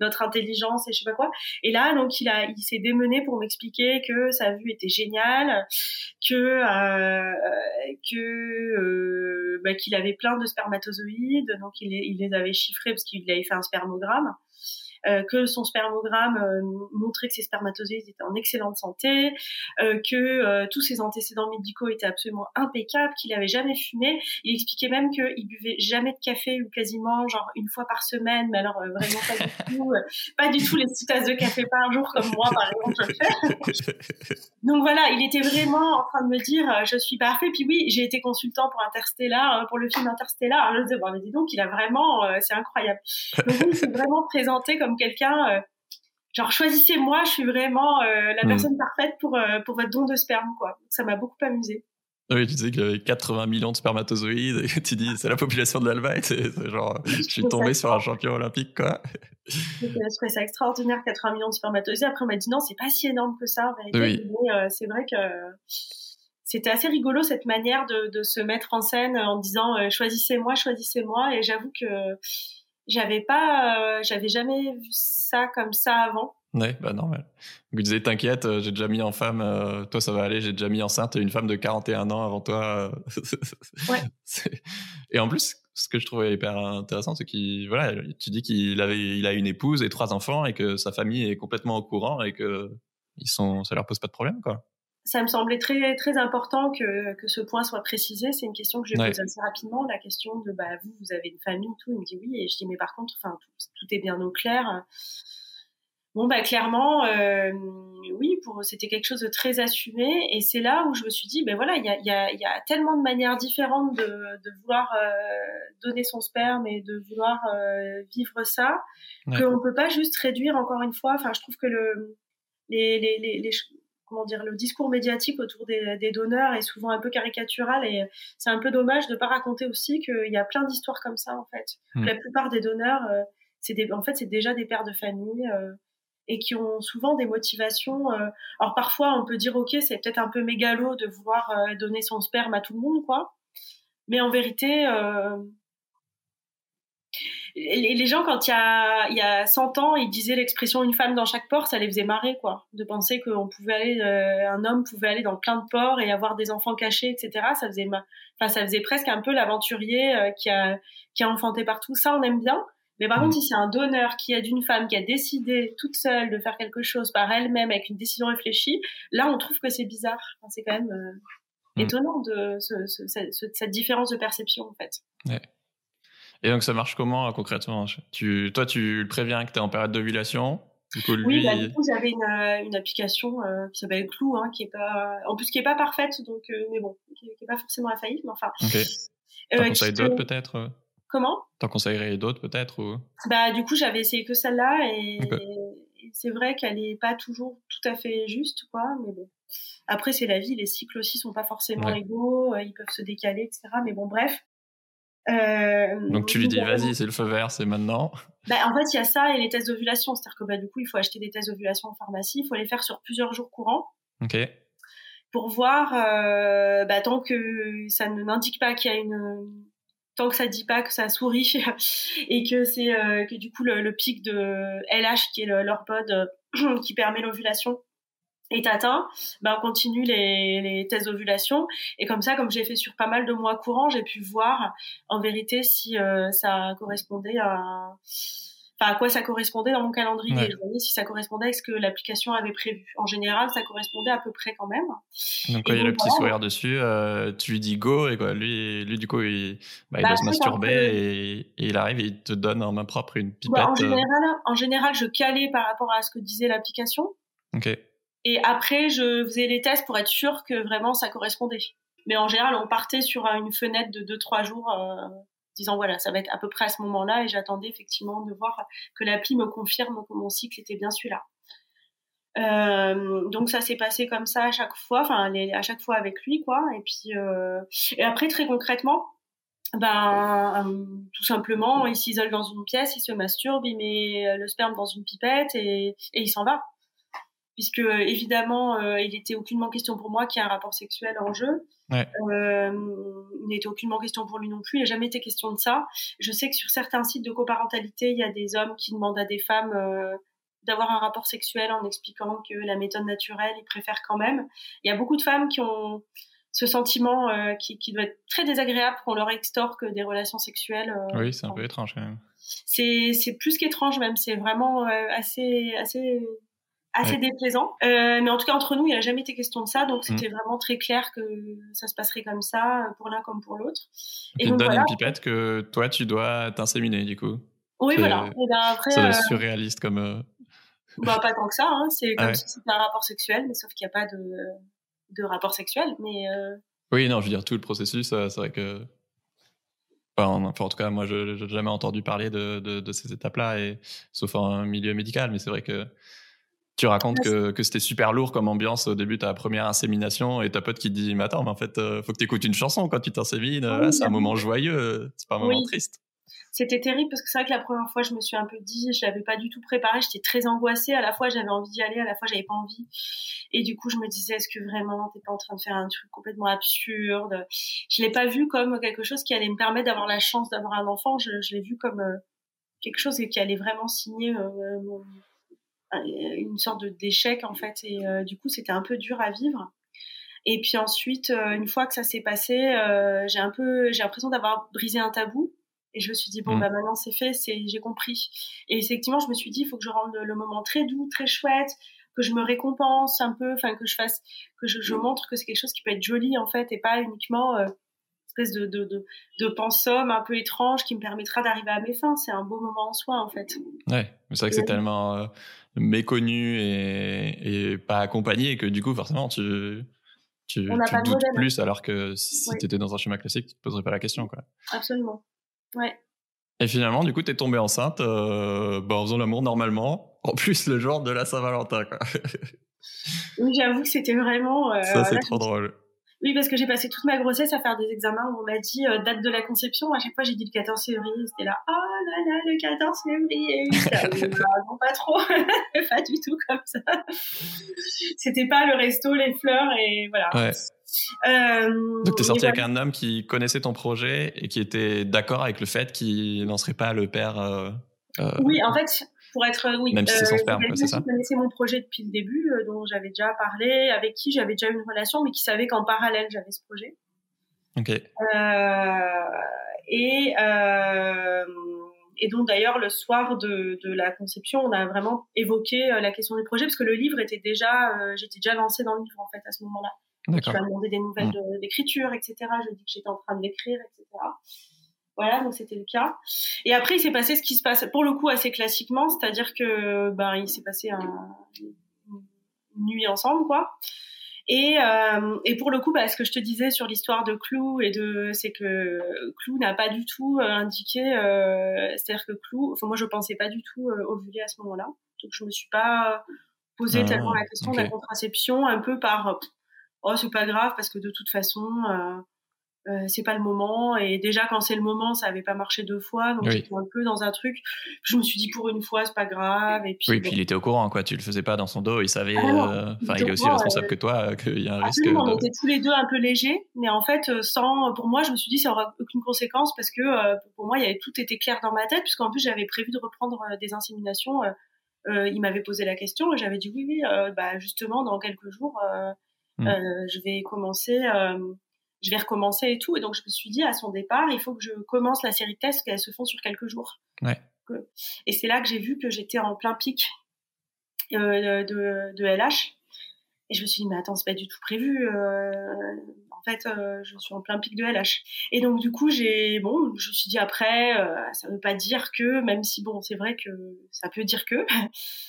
notre intelligence et je sais pas quoi. Et là donc il a il s'est démené pour m'expliquer que sa vue était géniale, que que bah, qu'il avait plein de spermatozoïdes, donc il, il les avait chiffrés parce qu'il avait fait un spermogramme. Euh, que son spermogramme euh, montrait que ses spermatozoïdes étaient en excellente santé, euh, que tous ses antécédents médicaux étaient absolument impeccables, qu'il avait jamais fumé. Il expliquait même qu'il buvait jamais de café ou quasiment genre une fois par semaine, mais alors vraiment pas du [laughs] tout, pas du tout les six tasses de café par jour comme moi par exemple. [laughs] Donc voilà, il était vraiment en train de me dire je suis parfait. Puis oui, j'ai été consultant pour Interstellar, pour le film Interstellar. Je me disais bon mais dis donc, il a vraiment, c'est incroyable. Donc il s'est vraiment présenté comme quelqu'un, euh, genre choisissez-moi, je suis vraiment euh, la hmm. personne parfaite pour, euh, pour votre don de sperme, quoi. Ça m'a beaucoup amusé. Oui, tu disais qu'il y avait 80 millions de spermatozoïdes et tu dis c'est la population de c'est genre je suis tombé sur un champion olympique quoi. Je trouvais ça extraordinaire 80 millions de spermatozoïdes. Après on m'a dit non c'est pas si énorme que ça en vérité. Mais c'est vrai que c'était assez rigolo cette manière de, de, se mettre en scène en disant choisissez-moi, choisissez-moi et j'avoue que j'avais pas, euh, j'avais jamais vu ça comme ça avant. Ouais, bah normal. Vous disiez, t'inquiète, euh, j'ai déjà mis en femme, euh, toi ça va aller, j'ai déjà mis enceinte une femme de 41 ans avant toi. ouais. [laughs] Et en plus, ce que je trouvais hyper intéressant, c'est qu'il, voilà, tu dis qu'il avait, il a une épouse et trois enfants et que sa famille est complètement au courant et que ils sont, ça leur pose pas de problème, quoi ça me semblait très très important que, que ce point soit précisé. C'est une question que je pose assez rapidement, la question de bah vous vous avez une famille tout. Il me dit oui et je dis mais par contre enfin tout, est bien au clair. Bon bah clairement euh, oui pour c'était quelque chose de très assumé et c'est là où je me suis dit ben voilà il y a, y, a, y a tellement de manières différentes de, de vouloir euh, donner son sperme et de vouloir euh, vivre ça qu'on peut pas juste réduire encore une fois. Enfin je trouve que le les, les, les, les comment dire, le discours médiatique autour des, donneurs est souvent un peu caricatural et c'est un peu dommage de pas raconter aussi qu'il y a plein d'histoires comme ça en fait. Hmm. La plupart des donneurs, euh, c'est en fait c'est déjà des pères de famille euh, et qui ont souvent des motivations. Euh, alors parfois on peut dire ok c'est peut-être un peu mégalo de vouloir donner son sperme à tout le monde quoi, mais en vérité les, gens, quand il y a, il y a 100 ans, ils disaient l'expression une femme dans chaque port, ça les faisait marrer, quoi. De penser qu'on pouvait aller, euh, un homme pouvait aller dans plein de ports et avoir des enfants cachés, etc. Ça faisait, enfin, ça faisait presque un peu l'aventurier euh, qui a, qui a enfanté partout. Ça, on aime bien. Mais par mmh. contre, si c'est un donneur qui aide une femme qui a décidé toute seule de faire quelque chose par elle-même avec une décision réfléchie, là, on trouve que c'est bizarre. Enfin, c'est quand même euh, mmh. étonnant de ce, ce, cette différence de perception, en fait. Ouais. Et donc, ça marche comment euh, concrètement tu, Toi, tu le préviens que tu es en période d'ovulation? Du coup, lui... Oui, bah, du coup, j'avais une, euh, une, application euh, qui s'appelle Clou, hein, qui est pas, en plus qui est pas parfaite, donc mais bon, qui, qui est pas forcément infaillible, mais enfin. Ok. T'en conseilles d'autres peut-être Comment? T'en conseillerais d'autres peut-être ou... Bah du coup, j'avais essayé que celle-là et, c'est vrai qu'elle est pas toujours tout à fait juste, quoi, mais bon. Après, c'est la vie, les cycles aussi sont pas forcément égaux, ils peuvent se décaler, etc. Mais bon, bref. Euh, donc tu lui dis vas-y c'est le feu vert c'est maintenant. Bah, en fait il y a ça et les tests d'ovulation c'est-à-dire que bah, du coup il faut acheter des tests d'ovulation en pharmacie il faut les faire sur plusieurs jours courants. Ok. Pour voir euh, bah, tant que ça ne n'indique pas qu'il y a une tant que ça dit pas que ça sourit [laughs] et que c'est euh, que du coup le, pic de LH qui est l'hormone [clears throat] qui permet l'ovulation est atteint, ben on continue les, les tests d'ovulation. Et comme ça, comme j'ai fait sur pas mal de mois courants, j'ai pu voir en vérité si euh, ça correspondait à, enfin, à quoi ça correspondait dans mon calendrier. Ouais. si ça correspondait avec ce que l'application avait prévu. En général, ça correspondait à peu près quand même. Donc quand il y a le petit sourire dessus, euh, tu lui dis go et quoi. Lui, lui du coup, il, bah, il bah, doit se masturber et, et, il arrive et il te donne en main propre une pipette. en, euh. général, en général, je calais par rapport à ce que disait l'application. Ok. Et après, je faisais les tests pour être sûr que vraiment ça correspondait. Mais en général, on partait sur une fenêtre de 2-3 jours, euh, disant voilà, ça va être à peu près à ce moment-là, et j'attendais effectivement de voir que l'appli me confirme que mon cycle était bien celui-là. Euh, donc ça s'est passé comme ça à chaque fois, enfin à chaque fois avec lui quoi. Et puis euh, et après très concrètement, ben euh, tout simplement il s'isole dans une pièce, il se masturbe, il met le sperme dans une pipette et, et il s'en va puisque évidemment euh, il n'était aucunement question pour moi qu'il y ait un rapport sexuel en jeu. Ouais. Euh, il n'était aucunement question pour lui non plus. Il n'a jamais été question de ça. Je sais que sur certains sites de coparentalité, il y a des hommes qui demandent à des femmes euh, d'avoir un rapport sexuel en expliquant que la méthode naturelle, ils préfèrent quand même. Il y a beaucoup de femmes qui ont ce sentiment euh, qui, qui, doit être très désagréable qu'on leur extorque des relations sexuelles. Euh, oui, c'est un peu étrange quand même. C'est plus qu'étrange même. C'est vraiment euh, assez assez déplaisant. Euh, mais en tout cas, entre nous, il n'y a jamais été question de ça. Donc, c'était mm. vraiment très clair que ça se passerait comme ça, pour l'un comme pour l'autre. Et, donc, donne une pipette que toi, tu dois t'inséminer, du coup. Oui, voilà. Et ben après, ça euh... surréaliste comme. Euh, [laughs] bah, pas tant que ça. Hein. C'est comme si c'était un rapport sexuel, mais sauf qu'il n'y a pas de, de rapport sexuel. Mais. Euh, oui, non, je veux dire, tout le processus, c'est vrai que. Enfin, en, tout cas, moi, je n'ai jamais entendu parler de, de, de ces étapes-là, et, sauf en milieu médical, mais c'est vrai que tu racontes que, que c'était super lourd comme ambiance au début de ta première insémination et ta pote qui te dit mais attends mais en fait euh, faut que tu écoutes une chanson quand tu t'insémines. Ah c'est un moment joyeux euh, c'est pas un moment triste. C'était terrible parce que c'est vrai que la première fois je me suis un peu dit je l'avais pas du tout préparé j'étais très angoissée. À la fois j'avais envie d'y aller à la fois j'avais pas envie. Et du coup je me disais est-ce que vraiment t'es pas en train de faire un truc complètement absurde? Je l'ai pas vu comme quelque chose qui allait me permettre d'avoir la chance d'avoir un enfant. Je, je l'ai vu comme euh, quelque chose qui allait vraiment signer mon une sorte d'échec en fait et euh, du coup c'était un peu dur à vivre et puis ensuite euh, une fois que ça s'est passé euh, j'ai un peu j'ai l'impression d'avoir brisé un tabou et je me suis dit bon mmh. bah maintenant c'est fait c'est j'ai compris et effectivement je me suis dit il faut que je rende le moment très doux très chouette que je me récompense un peu enfin que je fasse que je, je montre que c'est quelque chose qui peut être joli en fait et pas uniquement espèce de, de, de, de pensum un peu étrange qui me permettra d'arriver à mes fins. C'est un beau moment en soi, en fait. Ouais, c'est vrai que c'est tellement méconnu et, et, pas accompagné que du coup forcément tu tu, tu doutes plus alors que si tu étais dans un schéma classique tu te poserais pas la question quoi. Absolument. Ouais. Et finalement du coup tu es tombée enceinte euh, bah, en faisant l'amour normalement en plus le jour de la Saint-Valentin quoi. oui, j'avoue que c'était vraiment euh, Ça c'est trop drôle. Oui, parce que j'ai passé toute ma grossesse à faire des examens où on m'a dit euh, date de la conception. À chaque fois, j'ai dit le 14 février. C'était là, oh là là, le 14 février. [laughs] non, pas trop. [laughs] pas du tout comme ça. C'était pas le resto, les fleurs et voilà. Ouais. Euh, Donc, tu es sorti avec un homme qui connaissait ton projet et qui était d'accord avec le fait qu'il n'en serait pas le père. Euh, oui, en fait, pour être oui même si c'est son sperme c'est ça connaissait mon projet depuis le début euh, dont j'avais déjà parlé avec qui j'avais déjà eu une relation mais qui savait qu'en parallèle j'avais ce projet. Ok. Euh, et euh, et donc d'ailleurs le soir de, de, la conception on a vraiment évoqué euh, la question du projet parce que le livre était déjà euh, j'étais déjà lancée dans le livre en fait à ce moment-là. Tu m'as demandé des nouvelles mmh. d'écriture etc je dis que j'étais en train d'écrire etc voilà, donc c'était le cas. Et après, il s'est passé ce qui se passe, pour le coup, assez classiquement, c'est-à-dire que ben il s'est passé un, une nuit ensemble, quoi. Et, euh, et pour le coup, bah, ce que je te disais sur l'histoire de Clou et de, c'est que Clou n'a pas du tout euh, indiqué, euh, c'est-à-dire que Clou, enfin moi je pensais pas du tout euh, ovuler à ce moment-là, donc je me suis pas posé ah, tellement la question de la contraception, un peu par, oh c'est pas grave parce que de toute façon. Euh, euh, c'est pas le moment. Et déjà quand c'est le moment ça avait pas marché deux fois. Donc j'étais un peu dans un truc. Je me suis dit pour une fois c'est pas grave. Et puis oui puis il était au courant quoi. Tu le faisais pas dans son dos. Il savait ah euh, enfin il est aussi responsable que toi euh, qu'il y a un risque de... on était tous les deux un peu légers. Mais en fait sans pour moi je me suis dit ça aura aucune conséquence parce que pour moi il y avait tout était clair dans ma tête. Puisqu'en plus j'avais prévu de reprendre des inséminations il m'avait posé la question. Et j'avais dit oui oui bah justement dans quelques jours hmm. je vais commencer je vais recommencer et tout. Et donc, je me suis dit, à son départ, il faut que je commence la série de tests, qu'elles se font sur quelques jours. Ouais. Et c'est là que j'ai vu que j'étais en plein pic euh, de, de, LH. Et je me suis dit, mais attends, c'est pas du tout prévu. Euh, en fait, euh, je suis en plein pic de LH. Et donc, du coup, j'ai, bon, je me suis dit après, ça veut pas dire que, même si, bon, c'est vrai que ça peut dire que.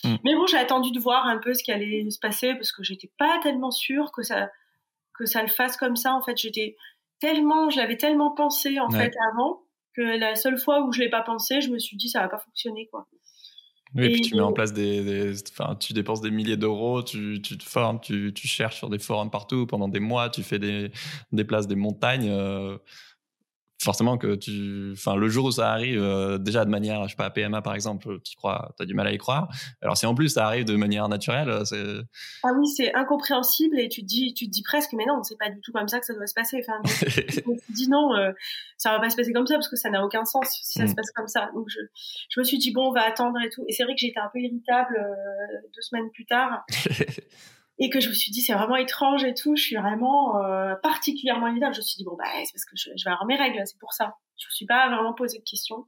Mm. Mais bon, j'ai attendu de voir un peu ce qui allait se passer parce que j'étais pas tellement sûre que ça, que ça le fasse comme ça. En fait, j'étais tellement, je l'avais tellement pensé en fait avant que la seule fois où je l'ai pas pensé, je me suis dit ça va pas fonctionner quoi. Oui, et, puis tu mets en place des, enfin, tu dépenses des milliers d'euros, tu, tu te formes, tu, tu, cherches sur des forums partout pendant des mois, tu fais des, des places, des montagnes. Euh, forcément que tu, enfin, le jour où ça arrive, euh, déjà de manière, je sais pas, PMA par exemple, tu crois, t'as du mal à y croire. Alors si en plus ça arrive de manière naturelle, euh, c'est. Ah oui, c'est incompréhensible et tu te dis, tu te dis presque, mais non, c'est pas du tout comme ça que ça doit se passer. Enfin, [laughs] tu te dis non, euh, ça va pas se passer comme ça parce que ça n'a aucun sens si ça se mm. passe comme ça. Donc je, je me suis dit bon, on va attendre et tout. Et c'est vrai que j'étais un peu irritable deux semaines plus tard. [laughs] et que je me suis dit c'est vraiment étrange et tout. Je suis vraiment euh, particulièrement irritable. Je me suis dit bon bah c'est parce que je, vais avoir mes règles, c'est pour ça. Je me suis pas vraiment posé de questions.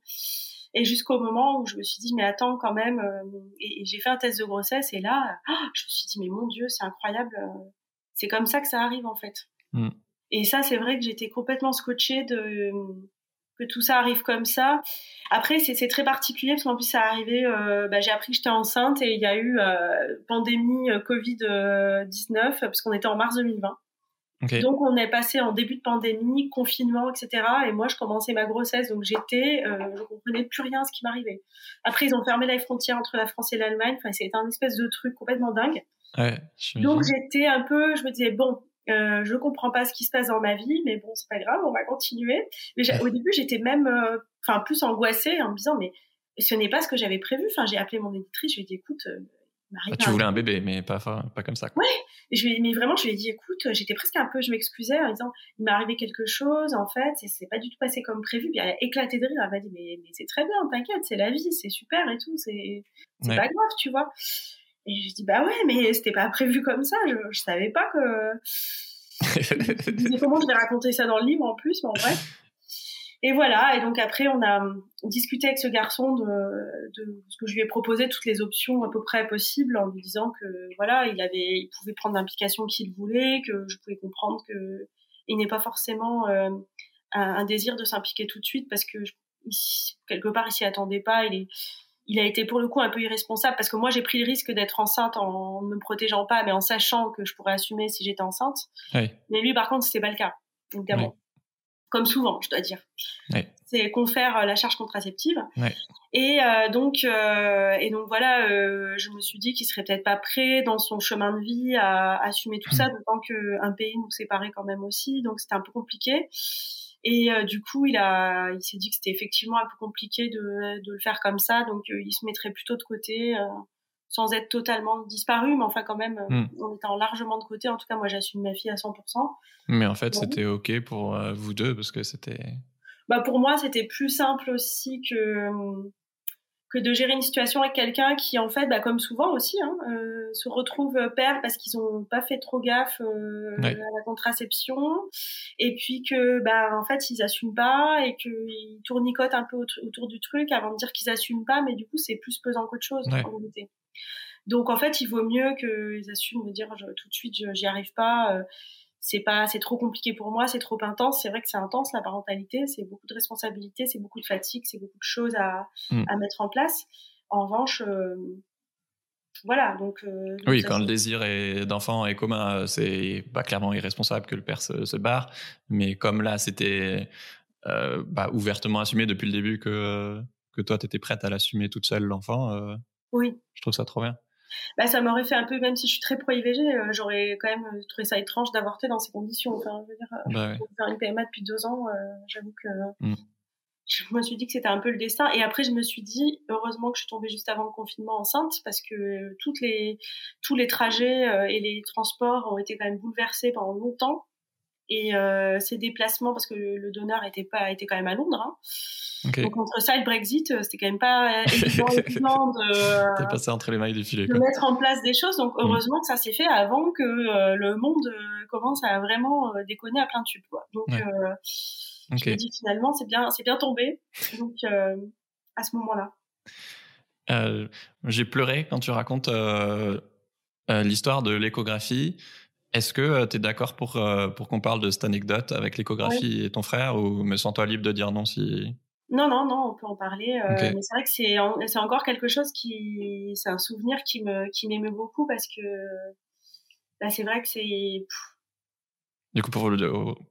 Et jusqu'au moment où je me suis dit mais attends quand même euh, et, j'ai fait un test de grossesse et là ah, je me suis dit mais mon dieu c'est incroyable. Euh, c'est comme ça que ça arrive en fait. Mm. Et ça c'est vrai que j'étais complètement scotchée de que tout ça arrive comme ça. Après, c'est très particulier parce qu'en plus, ça arrivé, euh, bah, j'ai appris que j'étais enceinte et il y a eu euh, pandémie euh, Covid-19 parce qu'on était en mars 2020. Donc, on est passé en début de pandémie, confinement, etc. Et moi, je commençais ma grossesse, donc j'étais, euh, je comprenais plus rien à ce qui m'arrivait. Après, ils ont fermé les frontières entre la France et l'Allemagne. Enfin, c'était un espèce de truc complètement dingue. Ouais, donc, j'étais un peu, je me disais, bon, euh, je comprends pas ce qui se passe dans ma vie, mais bon, c'est pas grave, on va continuer. Mais au début, j'étais même, euh, enfin, plus angoissée en me disant, mais ce n'est pas ce que j'avais prévu. Enfin, j'ai appelé mon éditrice, je lui ai dit, écoute, euh, ah, tu voulais un bébé, mais pas, pas comme ça. Quoi. Ouais, je lui, mais vraiment, je lui ai dit, écoute, j'étais presque un peu, je m'excusais en disant, il m'est arrivé quelque chose, en fait, et c'est pas du tout passé comme prévu. Puis elle a éclaté de rire, elle m'a dit, mais, mais c'est très bien, t'inquiète, c'est la vie, c'est super et tout, c'est c'est pas grave, tu vois. Et je dis, bah ouais, mais c'était pas prévu comme ça, je, je savais pas que [laughs] je disais comment je vais raconter ça dans le livre en plus, mais en vrai. Et voilà, et donc après on a discuté avec ce garçon de, de, ce que je lui ai proposé toutes les options à peu près possibles en lui disant que voilà, il avait il pouvait prendre l'implication qu'il voulait, que je pouvais comprendre que il n'est pas forcément euh, un, désir de s'impliquer tout de suite parce que quelque part il s'y attendait pas, il est il a été pour le coup un peu irresponsable parce que moi j'ai pris le risque d'être enceinte en ne me protégeant pas mais en sachant que je pourrais assumer si j'étais enceinte. Mais lui par contre c'était pas le cas évidemment. comme souvent, je dois dire. C'est confère euh, la charge contraceptive. Et euh, donc, euh, et donc voilà, je me suis dit qu'il serait peut-être pas prêt dans son chemin de vie à, assumer tout ça, d'autant qu'un pays nous séparait quand même aussi, donc c'était un peu compliqué. Et du coup, il a, il s'est dit que c'était effectivement un peu compliqué de, de le faire comme ça, donc il se mettrait plutôt de côté sans être totalement disparu, mais enfin quand même, euh, hmm. en étant largement de côté. En tout cas, moi, j'assume ma fille à 100%. Mais en fait, c'était OK pour euh, vous deux parce que c'était... Bah, pour moi, c'était plus simple aussi que, que de gérer une situation avec quelqu'un qui, en fait, bah, comme souvent aussi, hein, euh, se retrouve père parce qu'ils n'ont pas fait trop gaffe à la contraception, et puis que, bah, en fait, ils n'assument pas et qu'ils tournicotent un peu autour du truc avant de dire qu'ils n'assument pas, mais du coup, c'est plus pesant qu'autre chose en réalité. Donc en fait, il vaut mieux qu'ils assument de dire tout de suite, j'y arrive pas. Euh, c'est pas, c'est trop compliqué pour moi, c'est trop intense. C'est vrai que c'est intense la parentalité, c'est beaucoup de responsabilités, c'est beaucoup de fatigue, c'est beaucoup de choses à, mm. à mettre en place. En revanche, euh, voilà, donc. Euh, oui, quand le désir d'enfant est commun, c'est pas clairement irresponsable que le père se, barre. Mais comme là, c'était bah, ouvertement assumé depuis le début que, que toi, tu étais prête à l'assumer toute seule, l'enfant. oui. Je trouve ça trop bien bah, ça m'aurait fait un peu, même si je suis très pro-IVG, euh, j'aurais quand même trouvé ça étrange d'avorter dans ces conditions. Enfin, je veux dire, euh, bah faire une PMA depuis deux ans, euh, j'avoue que mm. je me suis dit que c'était un peu le destin. Et après, je me suis dit, heureusement que je suis tombée juste avant le confinement enceinte, parce que toutes les, tous les trajets et les transports ont été quand même bouleversés pendant longtemps. Et euh, ces déplacements, parce que le, donneur était pas était quand même à Londres. Hein. Donc entre ça et le Brexit, euh, c'était quand même pas [laughs] évident, de, [laughs] T'es passé entre les mailles du filet. De mettre en place des choses. Donc mm. heureusement que ça s'est fait avant que euh, le monde euh, commence à vraiment déconner à plein tube. Quoi. Donc je me dis finalement c'est bien c'est bien tombé. Donc à ce moment-là. J'ai pleuré quand tu racontes l'histoire de l'échographie. Est-ce que euh, tu es d'accord pour, euh, pour qu'on parle de cette anecdote avec l'échographie et ton frère ou me sens-toi libre de dire non si... Non, non, non, on peut en parler. Euh, mais c'est vrai que c'est, c'est encore quelque chose qui. C'est un souvenir qui, me, qui m'émeut beaucoup parce que bah, c'est vrai que c'est. Du coup, pour,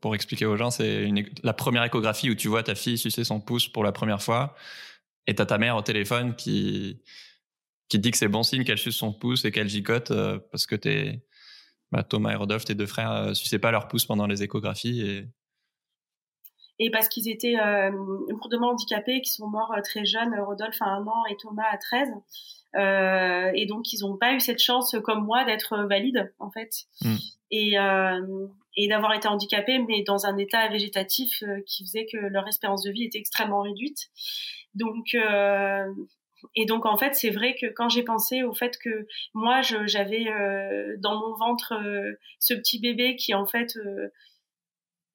pour expliquer aux gens, c'est une, la première échographie où tu vois ta fille sucer son pouce pour la première fois et t'as ta mère au téléphone qui, qui dit que c'est bon signe qu'elle suce son pouce et qu'elle gigote parce que t'es bah, Thomas et Rodolphe, tes deux frères, ne euh, suçaient pas leur pouce pendant les échographies et et parce qu'ils étaient euh, lourdement handicapés, qui sont morts euh, très jeunes, Rodolphe à un an et Thomas à 13. Euh, et donc ils n'ont pas eu cette chance comme moi d'être valides en fait mm. et, euh, et d'avoir été handicapés mais dans un état végétatif qui faisait que leur espérance de vie était extrêmement réduite donc et donc en fait, c'est vrai que quand j'ai pensé au fait que moi j'avais euh, dans mon ventre euh, ce petit bébé qui en fait euh,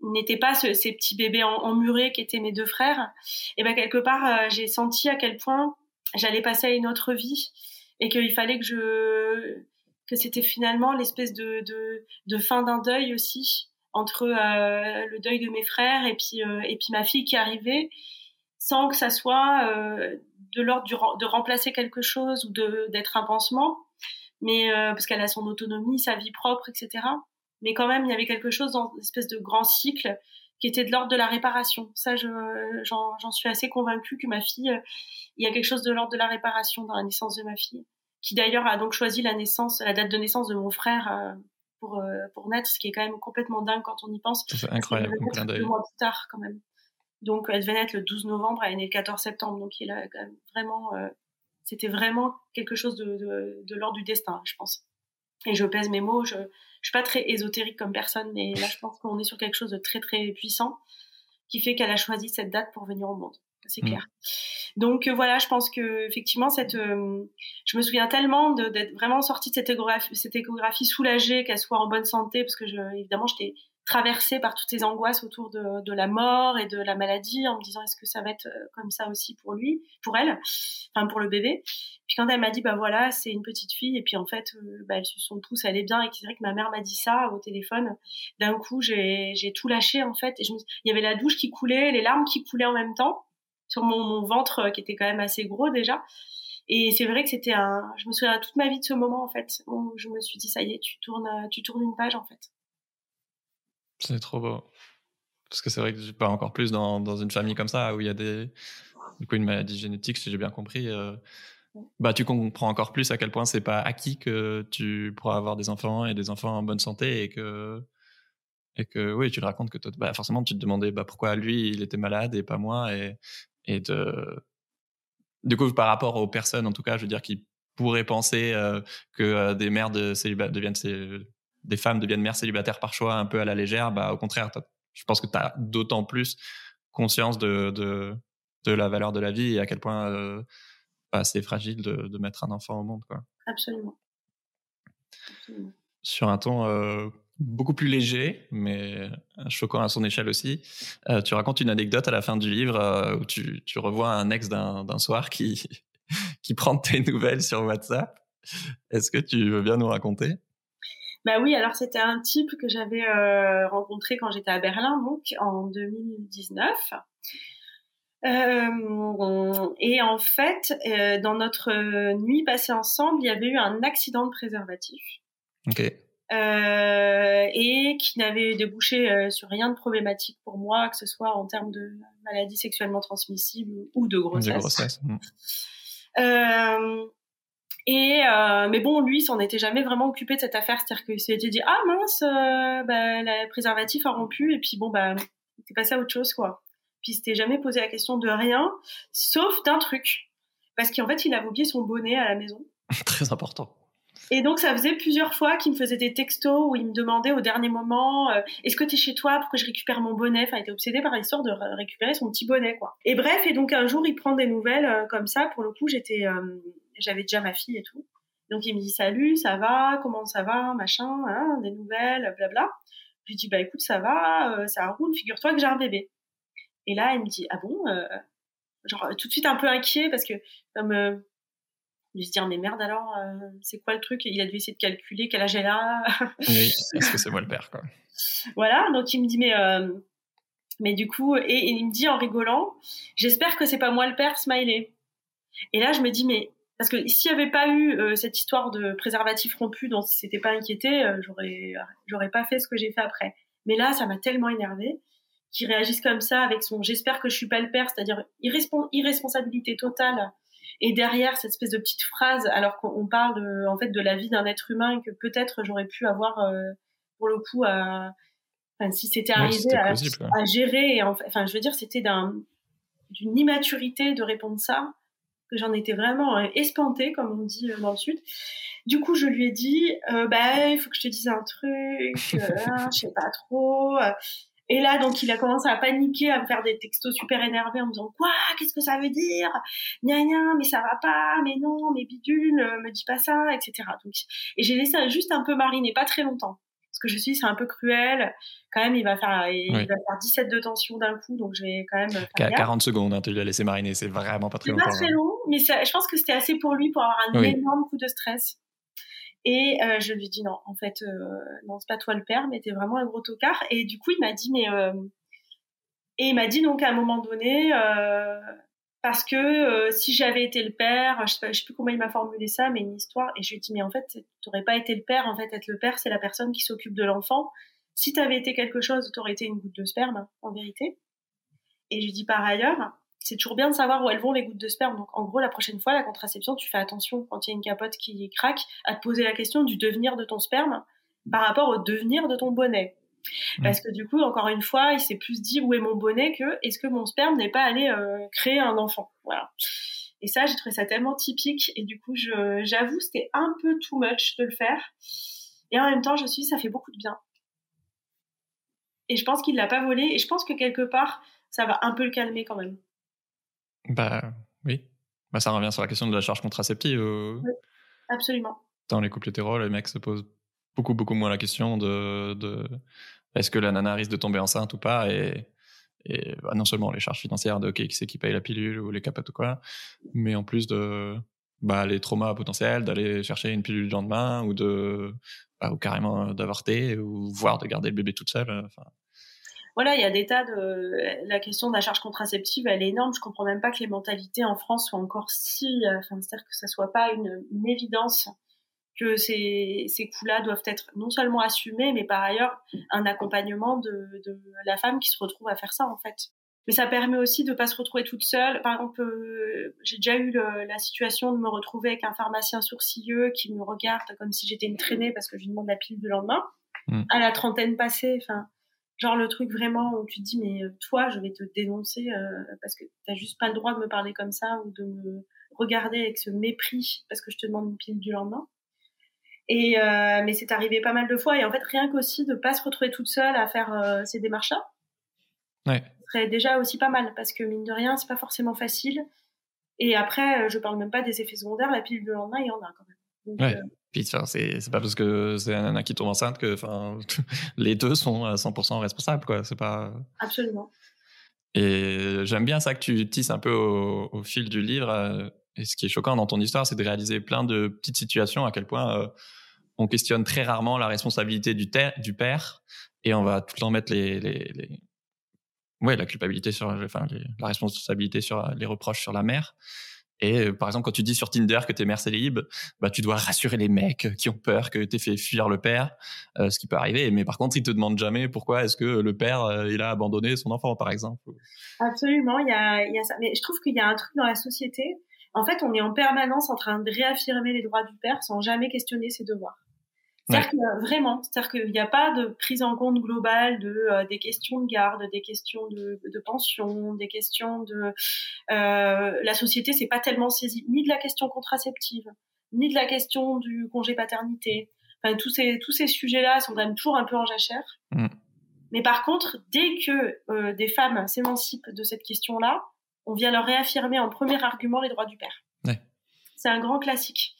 n'était pas ce, ces petits bébés emmurés qui étaient mes deux frères, et ben quelque part j'ai senti à quel point j'allais passer à une autre vie et qu'il fallait que je que c'était finalement l'espèce de, de, de fin d'un deuil aussi entre le deuil de mes frères et puis et puis ma fille qui arrivait sans que ça soit euh, de l'ordre de remplacer quelque chose ou d'être un pansement, mais euh, parce qu'elle a son autonomie, sa vie propre, etc. Mais quand même, il y avait quelque chose dans une espèce de grand cycle qui était de l'ordre de la réparation. Ça, j'en suis assez convaincue que ma fille, il y a quelque chose de l'ordre de la réparation dans la naissance de ma fille, qui d'ailleurs a donc choisi la naissance, la date de naissance de mon frère euh, pour pour naître, ce qui est quand même complètement dingue quand on y pense. C'est incroyable. Deux mois plus tard, quand même. Donc elle devait naître le 12 novembre, elle est née le 14 septembre. Donc il a quand même vraiment, euh, c'était vraiment quelque chose de, de, de l'ordre du destin, je pense. Et je pèse mes mots. Je, je suis pas très ésotérique comme personne, mais là je pense qu'on est sur quelque chose de très très puissant qui fait qu'elle a choisi cette date pour venir au monde. C'est mm. clair. Donc euh, voilà, je pense que effectivement cette, euh, je me souviens tellement d'être vraiment sortie de cette échographie, cette échographie soulagée, qu'elle soit en bonne santé, parce que je, évidemment j'étais traversée par toutes ces angoisses autour de, la mort et de la maladie en me disant est-ce que ça va être euh, comme ça aussi pour lui, pour elle, enfin pour le bébé. Puis quand elle m'a dit bah voilà c'est une petite fille et puis en fait euh, bah, son pouce, est bien et c'est vrai que ma mère m'a dit ça au téléphone. D'un coup j'ai j'ai tout lâché en fait et je il y avait la douche qui coulait, les larmes qui coulaient en même temps sur mon, ventre euh, qui était quand même assez gros déjà. Et c'est vrai que c'était un, je me souviens toute ma vie de ce moment en fait où je me suis dit ça y est, tu tournes, tu tournes une page en fait. C'est trop beau. Parce que c'est vrai que je pas encore plus dans, dans, une famille comme ça où il y a des, du coup, une maladie génétique, si j'ai bien compris. Euh, bah, tu comprends encore plus à quel point c'est pas acquis que tu pourras avoir des enfants et des enfants en bonne santé et que, et que oui, tu le racontes que bah, forcément, tu te demandais bah, pourquoi lui, il était malade et pas moi. Et, et de, du coup, par rapport aux personnes, en tout cas, je veux dire, qui pourraient penser euh, que euh, des mères de deviennent des femmes deviennent mères célibataires par choix un peu à la légère, bah, au contraire, je pense que tu as d'autant plus conscience de, de, de, la valeur de la vie et à quel point euh, bah, c'est fragile de, de, mettre un enfant au monde. Quoi. Absolument. Sur un ton euh, beaucoup plus léger, mais choquant à son échelle aussi, euh, tu racontes une anecdote à la fin du livre où tu, tu revois un ex d'un soir qui, [laughs] qui prend tes nouvelles sur WhatsApp. Est-ce que tu veux bien nous raconter? Bah oui, alors c'était un type que j'avais euh, rencontré quand j'étais à Berlin, donc en 2019. Euh, et en fait, euh, dans notre nuit passée ensemble, il y avait eu un accident de préservatif. Ok. et qui n'avait débouché sur rien de problématique pour moi, que ce soit en termes de maladie sexuellement transmissible ou de grossesse. De grossesse. Hmm. Et euh, mais bon, lui, s'en était jamais vraiment occupé de cette affaire, c'est-à-dire qu'il s'était dit ah mince, euh, bah, le préservatif a rompu et puis bon bah c'est passé à autre chose quoi. Puis il s'était jamais posé la question de rien, sauf d'un truc, parce qu'en fait il avait oublié son bonnet à la maison. [laughs] Très important. Et donc ça faisait plusieurs fois qu'il me faisait des textos où il me demandait au dernier moment euh, est-ce que tu es chez toi? Pour que je récupère mon bonnet? Enfin, il était obsédé par l'histoire de récupérer son petit bonnet quoi. Et bref, et donc un jour il prend des nouvelles euh, comme ça. Pour le coup, j'étais, euh, j'avais déjà ma fille et tout. Donc il me dit salut, ça va, comment ça va, machin, hein, des nouvelles, blabla. Je lui dis bah écoute ça va, ça roule. Figure-toi que j'ai un bébé. Et là il me dit ah bon, genre tout de suite un peu inquiet parce que comme de se dire mais merde alors euh, c'est quoi le truc? Il a dû essayer de calculer quel âge elle a oui est-ce que c'est moi le père quoi? [laughs] Voilà donc il me dit mais euh, mais du coup et, il me dit en rigolant j'espère que c'est pas moi le père smiley et là je me dis mais parce que s'il n'y avait pas eu euh, cette histoire de préservatif rompu dont il s'était pas inquiété j'aurais j'aurais pas fait ce que j'ai fait après. Mais là ça m'a tellement énervé qu'il réagisse comme ça avec son j'espère que je suis pas le père c'est-à-dire irresponsabilité totale. Et derrière cette espèce de petite phrase, alors qu'on parle de, en fait de la vie d'un être humain que peut-être j'aurais pu avoir euh, pour le coup à, enfin, si c'était arrivé à, à, gérer. Et enfin, je veux dire, c'était d'un d'une immaturité de répondre ça que j'en étais vraiment euh, espantée, comme on dit euh, dans le sud. Du coup, je lui ai dit, euh, bah, il faut que je te dise un truc, [laughs] hein, je sais pas trop. Et là, donc, il a commencé à paniquer, à me faire des textos super énervés en me disant quoi, qu'est-ce que ça veut dire, gna gna, mais ça va pas, mais non, mais bidule, euh, me dis pas ça, etc. Donc, et j'ai laissé juste un peu mariner, pas très longtemps, parce que je suis c'est un peu cruel. Quand même, il va faire, il va faire 17 de tension d'un coup, donc je vais quand même. Faire 40 secondes, hein, tu l'as laissé mariner, c'est vraiment pas très longtemps. Pas très hein. long, mais je pense que c'était assez pour lui pour avoir un énorme coup de stress. Et euh, je lui dis non, en fait, euh, non, c'est pas toi le père, mais t'es vraiment un gros tocard. Et du coup, il m'a dit, mais euh... et il m'a dit donc à un moment donné, euh, parce que euh, si j'avais été le père, je sais, pas, je sais plus comment il m'a formulé ça, mais une histoire. Et je lui ai dit, mais en fait, t'aurais pas été le père. En fait, être le père, c'est la personne qui s'occupe de l'enfant. Si t'avais été quelque chose, t'aurais été une goutte de sperme, en vérité. Et je lui dis par ailleurs, c'est toujours bien de savoir où elles vont les gouttes de sperme. Donc en gros, la prochaine fois, la contraception, tu fais attention quand il y a une capote qui craque à te poser la question du devenir de ton sperme par rapport au devenir de ton bonnet. Mmh. Parce que du coup, encore une fois, il s'est plus dit où est mon bonnet que est-ce que mon sperme n'est pas allé euh, créer un enfant? Voilà. Et ça, j'ai trouvé ça tellement typique. Et du coup, j'avoue, c'était un peu too much de le faire. Et en même temps, je me suis dit, ça fait beaucoup de bien. Et je pense qu'il l'a pas volé. Et je pense que quelque part, ça va un peu le calmer quand même. Bah oui. Bah, ça revient sur la question de la charge contraceptive. Oui, absolument. Dans les couples hétéros, les mecs se posent beaucoup, beaucoup moins la question de, de est-ce que la nana risque de tomber enceinte ou pas et, bah, non seulement les charges financières de qui c'est qui paye la pilule ou les capotes ou quoi, mais en plus de bah, les traumas potentiels d'aller chercher une pilule le lendemain ou de bah, ou carrément d'avorter ou voire de garder le bébé toute seule. Enfin, voilà, il y a des tas de. La question de la charge contraceptive, elle est énorme. Je comprends même pas que les mentalités en France soient encore si. Euh, enfin, c'est-à-dire que ça soit pas une, évidence que ces, ces coups-là doivent être non seulement assumés, mais par ailleurs un accompagnement de, de la femme qui se retrouve à faire ça en fait. Mais ça permet aussi de pas se retrouver toute seule. Par exemple, euh, j'ai déjà eu la situation de me retrouver avec un pharmacien sourcilleux qui me regarde comme si j'étais une traînée parce que je lui demande la pile du lendemain. Mm. À la trentaine passée, enfin, genre le truc vraiment où tu te dis mais euh, toi, je vais te dénoncer euh, parce que t'as juste pas le droit de me parler comme ça ou de me regarder avec ce mépris parce que je te demande une pile du lendemain. Et euh, mais c'est arrivé pas mal de fois et en fait rien qu'aussi de pas se retrouver toute seule à faire euh, ces démarches-là, ouais. serait déjà aussi pas mal parce que mine de rien c'est pas forcément facile. Et après euh, je parle même pas des effets secondaires, la pile du lendemain il y en a quand même. Donc, ouais. Puis c'est pas parce que c'est un nana qui tombe enceinte que [laughs] les deux sont à 100% responsables quoi. Pas. Absolument. Et j'aime bien ça que tu tisses un peu au, au fil du livre. Et ce qui est choquant dans ton histoire, c'est de réaliser plein de petites situations à quel point on questionne très rarement la responsabilité du, père et on va tout le temps mettre les, les, les... Ouais, la culpabilité sur, enfin, la responsabilité sur les reproches sur la mère. Et euh, par exemple, quand tu dis sur Tinder que t'es mère célib, bah tu dois rassurer les mecs qui ont peur que t'aies fait fuir le père, euh, ce qui peut arriver. Mais par contre, ils te demandent jamais pourquoi est-ce que le père euh, il a abandonné son enfant, par exemple. Absolument, il y a, y a ça. Mais je trouve qu'il y a un truc dans la société. En fait, on est en permanence en train de réaffirmer les droits du père sans jamais questionner ses devoirs. C'est-à-dire que vraiment, c'est-à-dire qu'il n'y a pas de prise en compte globale de euh, des questions de garde, des questions de, de pension, des questions de euh, la société c'est pas tellement saisie ni de la question contraceptive, ni de la question du congé paternité. Enfin tous ces tous ces sujets-là sont quand même toujours un peu en jachère. Mm. Mais par contre, dès que euh, des femmes s'émancipent de cette question-là, on vient leur réaffirmer en premier argument les droits du père. Ouais. C'est un grand classique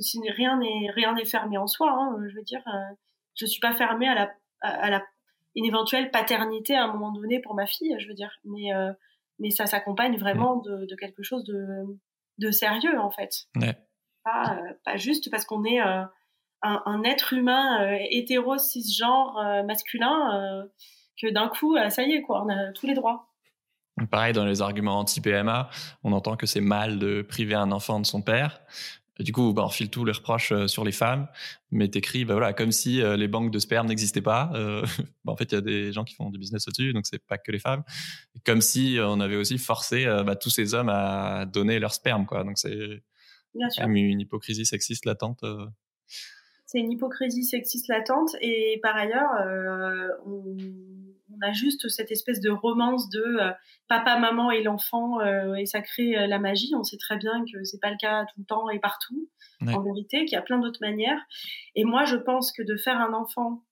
si rien n'est rien n'est fermé en soi. Hein, je veux dire, euh, je suis pas fermée à la à, la une éventuelle paternité à un moment donné pour ma fille. Je veux dire, mais euh, mais ça s'accompagne vraiment de, de, quelque chose de de sérieux en fait. Pas euh, pas juste parce qu'on est un, un, être humain hétéro cisgenre masculin que d'un coup ça y est quoi, on a tous les droits. Pareil, dans les arguments anti-PMA, on entend que c'est mal de priver un enfant de son père du coup, bah, on file tous les reproches euh, sur les femmes, mais t'écris, bah voilà, comme si euh, les banques de sperme n'existaient pas. Euh, [laughs] bah, en fait, il y a des gens qui font du business au-dessus, donc c'est pas que les femmes. Comme si on avait aussi forcé bah, tous ces hommes à donner leur sperme, quoi. Donc c'est une hypocrisie sexiste latente. C'est une hypocrisie sexiste latente, et par ailleurs, on on a juste cette espèce de romance de euh, papa, maman et l'enfant euh, et ça crée euh, la magie. On sait très bien que c'est pas le cas tout le temps et partout, en vérité, qu'il y a plein d'autres manières. Et moi, je pense que de faire un enfant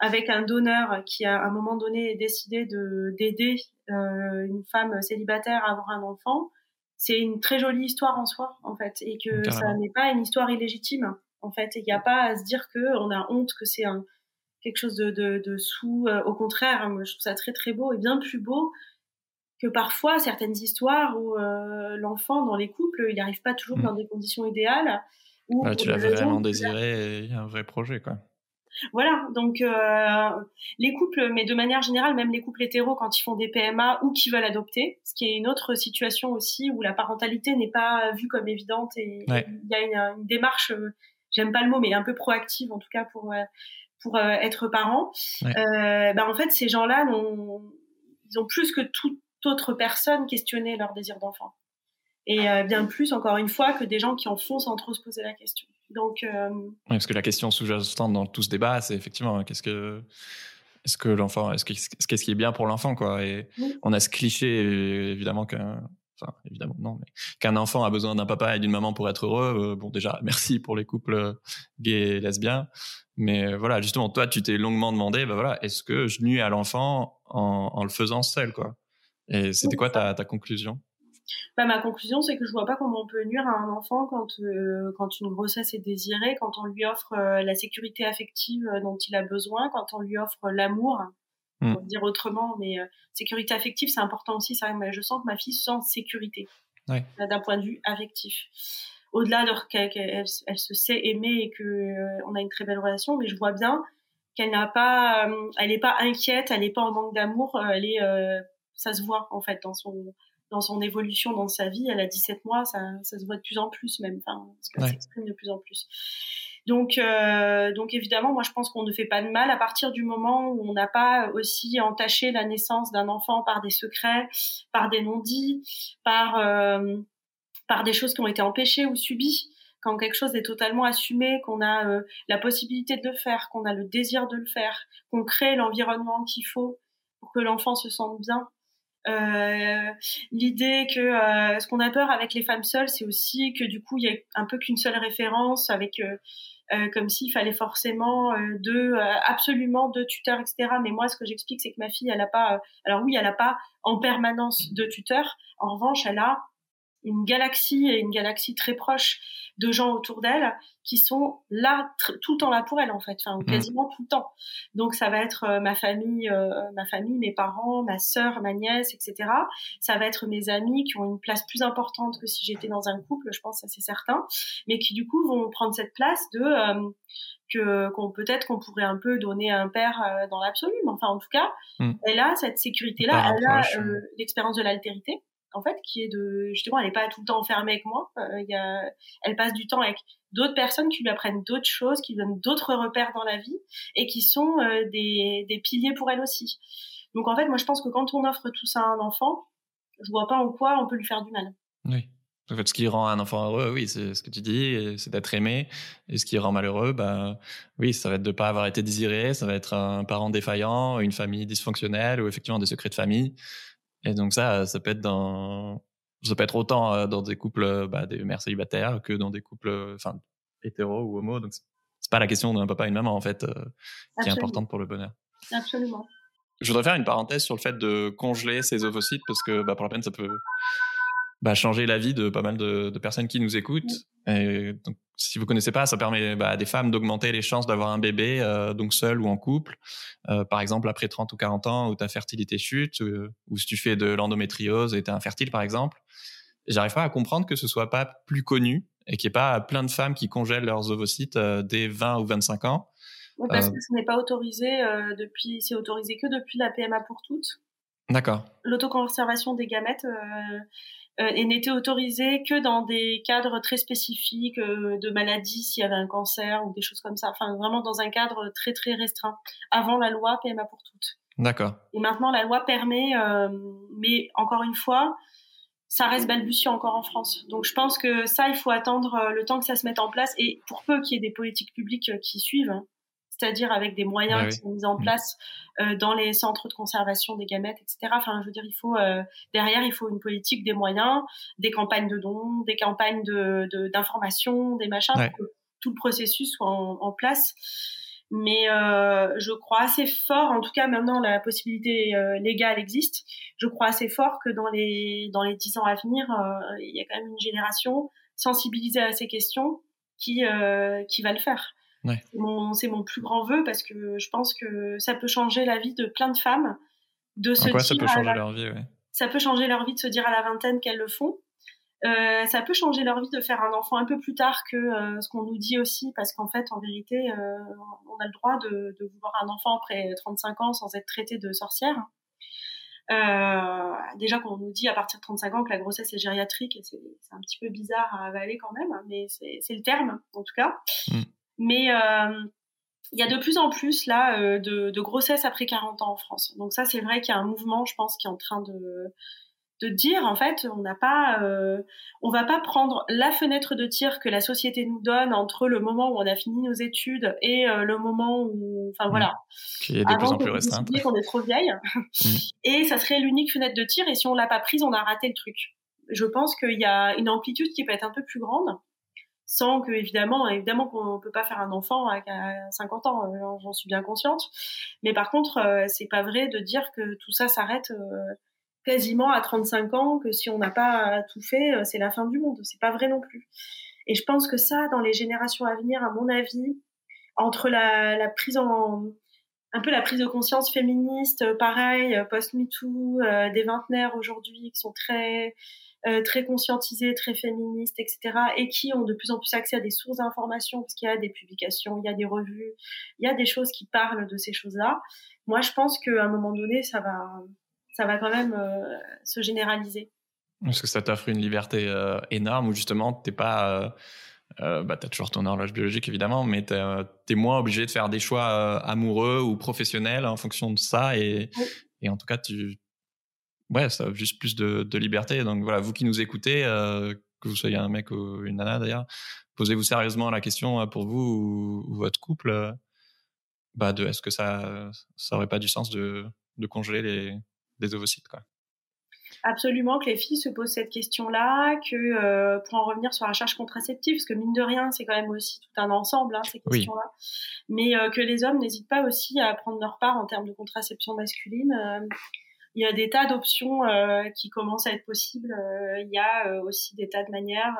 avec un donneur qui a à un moment donné décidé de d'aider une femme célibataire à avoir un enfant, c'est une très jolie histoire en soi, en fait, et que ça n'est pas une histoire illégitime, en fait. Il n'y a pas à se dire que on a honte que c'est un quelque chose de, de, de sous. Euh, au contraire, hein, moi, je trouve ça très très beau et bien plus beau que parfois certaines histoires où euh, l'enfant dans les couples, il n'arrive pas toujours mm. dans des conditions idéales. Où tu l'as vraiment désiré et il y a un vrai projet, quoi. Voilà, donc euh, les couples, mais de manière générale, même les couples hétéros, quand ils font des PMA ou qui veulent adopter, ce qui est une autre situation aussi où la parentalité n'est pas vue comme évidente et il y a une, une démarche, j'aime pas le mot, mais un peu proactive en tout cas pour pour euh, être parents, euh, bah, en fait, ces gens-là, ils ont plus que toute autre personne questionné leur désir d'enfant. Et euh, bien plus, encore une fois, que des gens qui en font sans trop se poser la question. Donc, oui, parce que la question sous-jacente dans tout ce débat, c'est effectivement qu'est-ce que est-ce que l'enfant, est-ce qu'est-ce qui est bien pour l'enfant, quoi? Et on a ce cliché évidemment qu'un enfin évidemment non, mais qu'un enfant a besoin d'un papa et d'une maman pour être heureux. bon, déjà, merci pour les couples gays et lesbiens, mais euh, voilà, justement, toi, tu t'es longuement demandé, bah voilà, est-ce que je nuis à l'enfant en, le faisant seul, quoi? Et c'était quoi ta, conclusion? Bah, ma conclusion, c'est que je vois pas comment on peut nuire à un enfant quand euh, une grossesse est désirée, quand on lui offre euh, la sécurité affective dont il a besoin, quand on lui offre l'amour, mmh. pour dire autrement, mais sécurité affective, c'est important aussi. Ça, je sens que ma fille sent sécurité ouais. d'un point de vue affectif au-delà de qu'elle elle, se sait aimer et que euh, on a une très belle relation, mais je vois bien qu'elle n'a pas, euh, elle n'est pas inquiète, elle n'est pas en manque d'amour, euh, elle est, ça se voit en fait dans son dans son évolution dans sa vie. Elle a 17 mois, ça, ça se voit de plus en plus même, enfin, qu'elle s'exprime de plus en plus. Donc, euh, donc évidemment, moi je pense qu'on ne fait pas de mal à partir du moment où on n'a pas aussi entaché la naissance d'un enfant par des secrets, par des non-dits, par euh, par des choses qui ont été empêchées ou subies. Quand quelque chose est totalement assumé, qu'on a euh, la possibilité de le faire, qu'on a le désir de le faire, qu'on crée l'environnement qu'il faut pour que l'enfant se sente bien. Euh, l'idée que euh, ce qu'on a peur avec les femmes seules, c'est aussi que du coup il y a un peu qu'une seule référence avec euh, euh, comme s'il fallait forcément euh, deux, euh, absolument deux tuteurs, etc. Mais moi, ce que j'explique, c'est que ma fille, elle a pas, alors oui, elle a pas en permanence de tuteurs. En revanche, elle a une galaxie et une galaxie très proche de gens autour d'elle qui sont là tout le temps là pour elle en fait, enfin mmh. quasiment tout le temps. Donc ça va être euh, ma famille, euh, ma famille, mes parents, ma sœur, ma nièce, etc. Ça va être mes amis qui ont une place plus importante que si j'étais dans un couple, je pense ça c'est certain, mais qui du coup vont prendre cette place de euh, que qu'on peut-être qu'on pourrait un peu donner à un père dans l'absolu, mais enfin en tout cas, mmh. elle a cette sécurité là, elle a l'expérience de l'altérité en fait, qui est de justement, elle n'est pas tout le temps enfermée avec moi. Euh, elle passe du temps avec d'autres personnes qui lui apprennent d'autres choses, qui lui donnent d'autres repères dans la vie et qui sont euh, des, des piliers pour elle aussi. Donc en fait, moi je pense que quand on offre tout ça à un enfant, je vois pas en quoi on peut lui faire du mal. Oui. En fait, ce qui rend un enfant heureux, oui, c'est ce que tu dis, c'est d'être aimé. Et ce qui rend malheureux, bah, oui, ça va être de pas avoir été désiré, ça va être un parent défaillant, une famille dysfonctionnelle ou effectivement des secrets de famille. Et donc ça, ça peut être dans, ça peut être autant euh, dans des couples, euh, bah, des mères célibataires que dans des couples, euh, enfin, hétéros ou homo. Donc c'est pas la question d'un papa et une maman en fait qui est importante pour le bonheur. Absolument. Je voudrais faire une parenthèse sur le fait de congeler ces ovocytes parce que bah, pour la peine ça peut bah, changer la vie de pas mal de, de personnes qui nous écoutent. Et donc, si vous connaissez pas, ça permet bah, à des femmes d'augmenter les chances d'avoir un bébé, euh, donc seul ou en couple. Euh, par exemple, après 30 ou 40 ans où ta fertilité chute, euh, ou si tu fais de l'endométriose et tu es infertile, par exemple. J'arrive pas à comprendre que ce soit pas plus connu et qu'il n'y ait pas plein de femmes qui congèlent leurs ovocytes dès 20 ou 25 ans. Oui, parce que ce n'est pas autorisé depuis, c'est autorisé que depuis la PMA pour toutes. D'accord. L'autoconservation des gamètes euh, et n'était autorisé que dans des cadres très spécifiques euh, de maladies, s'il y avait un cancer ou des choses comme ça. Enfin, vraiment dans un cadre très très restreint. Avant la loi PMA pour toutes. D'accord. Et maintenant, la loi permet, euh, mais encore une fois, ça reste balbutiant encore en France. Donc, je pense que ça, il faut attendre le temps que ça se mette en place. Et pour peu qu'il y ait des politiques publiques qui suivent, hein, c'est-à-dire avec des moyens qui sont mis en mm. place euh, dans les centres de conservation des gamètes, etc. Enfin, je veux dire, il faut euh, derrière, il faut une politique, des moyens, des campagnes de dons, des campagnes de d'information, des machins, pour que tout le processus soit en, place. Mais euh, je crois assez fort, en tout cas maintenant la possibilité légale existe. Je crois assez fort que dans les dans les dix ans à venir, il y a quand même une génération sensibilisée à ces questions qui qui va le faire. C'est mon, plus grand vœu parce que je pense que ça peut changer la vie de plein de femmes. De se quoi ça peut changer leur vie Ça peut changer leur vie de se dire à la vingtaine qu'elles le font. Euh, ça peut changer leur vie de faire un enfant un peu plus tard que euh, ce qu'on nous dit aussi, parce qu'en fait, en vérité, euh, on a le droit de, de, vouloir un enfant après 35 ans sans être traité de sorcière. déjà qu'on nous dit à partir de 35 ans que la grossesse est gériatrique, et c'est un petit peu bizarre à avaler quand même, mais c'est le terme en tout cas. Mm. Mais euh, il y a de plus en plus là euh, de, de grossesse après 40 ans en France. Donc ça, c'est vrai qu'il y a un mouvement, je pense, qui est en train de de dire en fait on n'a pas euh, on va pas prendre la fenêtre de tir que la société nous donne entre le moment où on a fini nos études et euh, le moment où enfin voilà mmh. qui est de plus en plus restreinte qu'on est trop vieille mmh. [laughs] et ça serait l'unique fenêtre de tir et si on l'a pas prise on a raté le truc je pense qu'il y a une amplitude qui peut être un peu plus grande sans que évidemment évidemment qu'on peut pas faire un enfant à 50 ans euh, j'en suis bien consciente. Mais par contre euh, c'est pas vrai de dire que tout ça s'arrête euh, quasiment à 35 ans que si on n'a pas tout fait c'est la fin du monde. C'est pas vrai non plus. Et je pense que ça dans les générations à venir à mon avis entre la, prise en un peu la prise de conscience féministe pareil post MeToo des vingtenaires aujourd'hui qui sont très euh, très conscientisées, très féministes, etc., et qui ont de plus en plus accès à des sources d'information, parce qu'il y a des publications, il y a des revues, il y a des choses qui parlent de ces choses-là. Moi, je pense qu'à un moment donné, ça va, ça va quand même euh, se généraliser. Parce que ça t'offre une liberté énorme où justement t'es pas euh, bah, tu as toujours ton horloge biologique évidemment, mais tu es, moins obligé de faire des choix euh, amoureux ou professionnels en fonction de ça. Et, et en tout cas, tu, ouais, ça a juste plus de, de, liberté. Donc voilà, vous qui nous écoutez, euh, que vous soyez un mec ou une nana d'ailleurs, posez-vous sérieusement la question euh, pour vous ou, votre couple, euh, bah de est-ce que ça, ça aurait pas du sens de, de congeler les, les ovocytes quoi? Absolument que les filles se posent cette question-là, que euh, pour en revenir sur la charge contraceptive, parce que mine de rien, c'est quand même aussi tout un ensemble, hein, ces questions-là, mais euh, que les hommes n'hésitent pas aussi à prendre leur part en termes de contraception masculine. Euh, il y a des tas d'options qui commencent à être possibles. il y a aussi des tas de manières.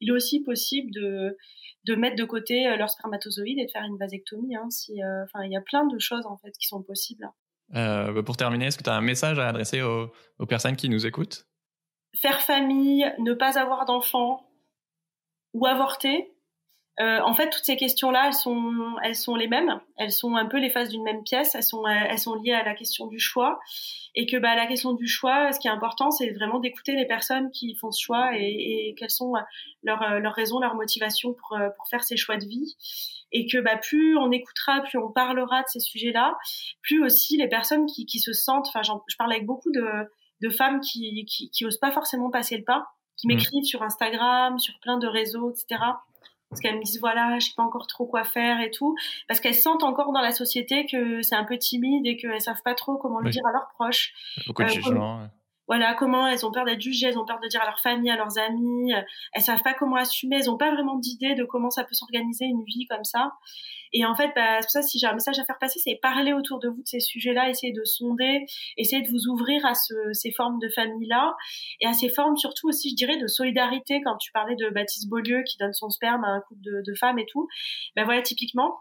il est aussi possible de de mettre de côté leur spermatozoïde et de faire une vasectomie. Hein, si, enfin, il y a plein de choses en fait qui sont possibles. Euh, bah, pour terminer, est-ce que tu as un message à adresser aux, personnes qui nous écoutent? Faire famille, ne pas avoir d'enfants ou avorter. Euh, en fait, toutes ces questions-là, elles sont, elles sont les mêmes. Elles sont un peu les faces d'une même pièce. Elles sont, elles sont liées à la question du choix. Et que bah, la question du choix, ce qui est important, c'est vraiment d'écouter les personnes qui font ce choix et, et quelles sont leurs, leurs raisons, leurs motivations pour, pour faire ces choix de vie et que bah, plus on écoutera, plus on parlera de ces sujets-là, plus aussi les personnes qui, qui se sentent, enfin je parle avec beaucoup de, de femmes qui, qui, qui osent pas forcément passer le pas, qui mmh. m'écrivent sur Instagram, sur plein de réseaux, etc. Parce qu'elles me disent voilà, je sais pas encore trop quoi faire et tout, parce qu'elles sentent encore dans la société que c'est un peu timide et qu'elles savent pas trop comment le dire à leurs proches. Beaucoup de euh, voilà comment elles ont peur d'être jugées, elles ont peur de dire à leur famille, à leurs amis, elles savent pas comment assumer, elles ont pas vraiment d'idée de comment ça peut s'organiser une vie comme ça. Et en fait, bah, ça si j'ai un message à faire passer, c'est parler autour de vous de ces sujets-là, essayer de sonder, essayer de vous ouvrir à ces formes de famille-là et à ces formes surtout aussi, je dirais, de solidarité. Quand tu parlais de Baptiste Beaulieu qui donne son sperme à un couple de, femmes et tout, ben voilà typiquement.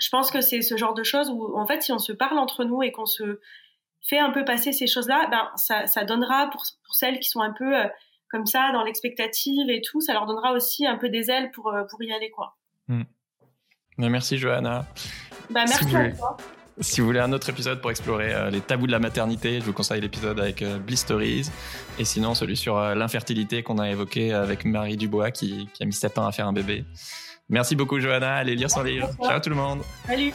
Je pense que c'est ce genre de choses où en fait, si on se parle entre nous et qu'on se fait un peu passer ces choses-là, ben ça, ça donnera pour, pour celles qui sont un peu euh, comme ça dans l'expectative et tout, ça leur donnera aussi un peu des ailes pour euh, pour y aller quoi. Hmm. Ben, merci Johanna. Ben, merci à toi. Si vous voulez un autre épisode pour explorer euh, les tabous de la maternité, je vous conseille l'épisode avec euh, Blisteries et sinon celui sur l'infertilité qu'on a évoqué avec Marie Dubois qui, qui, a mis 7 ans à faire un bébé. Merci beaucoup Johanna, allez lire son livre. Ciao tout le monde. Salut.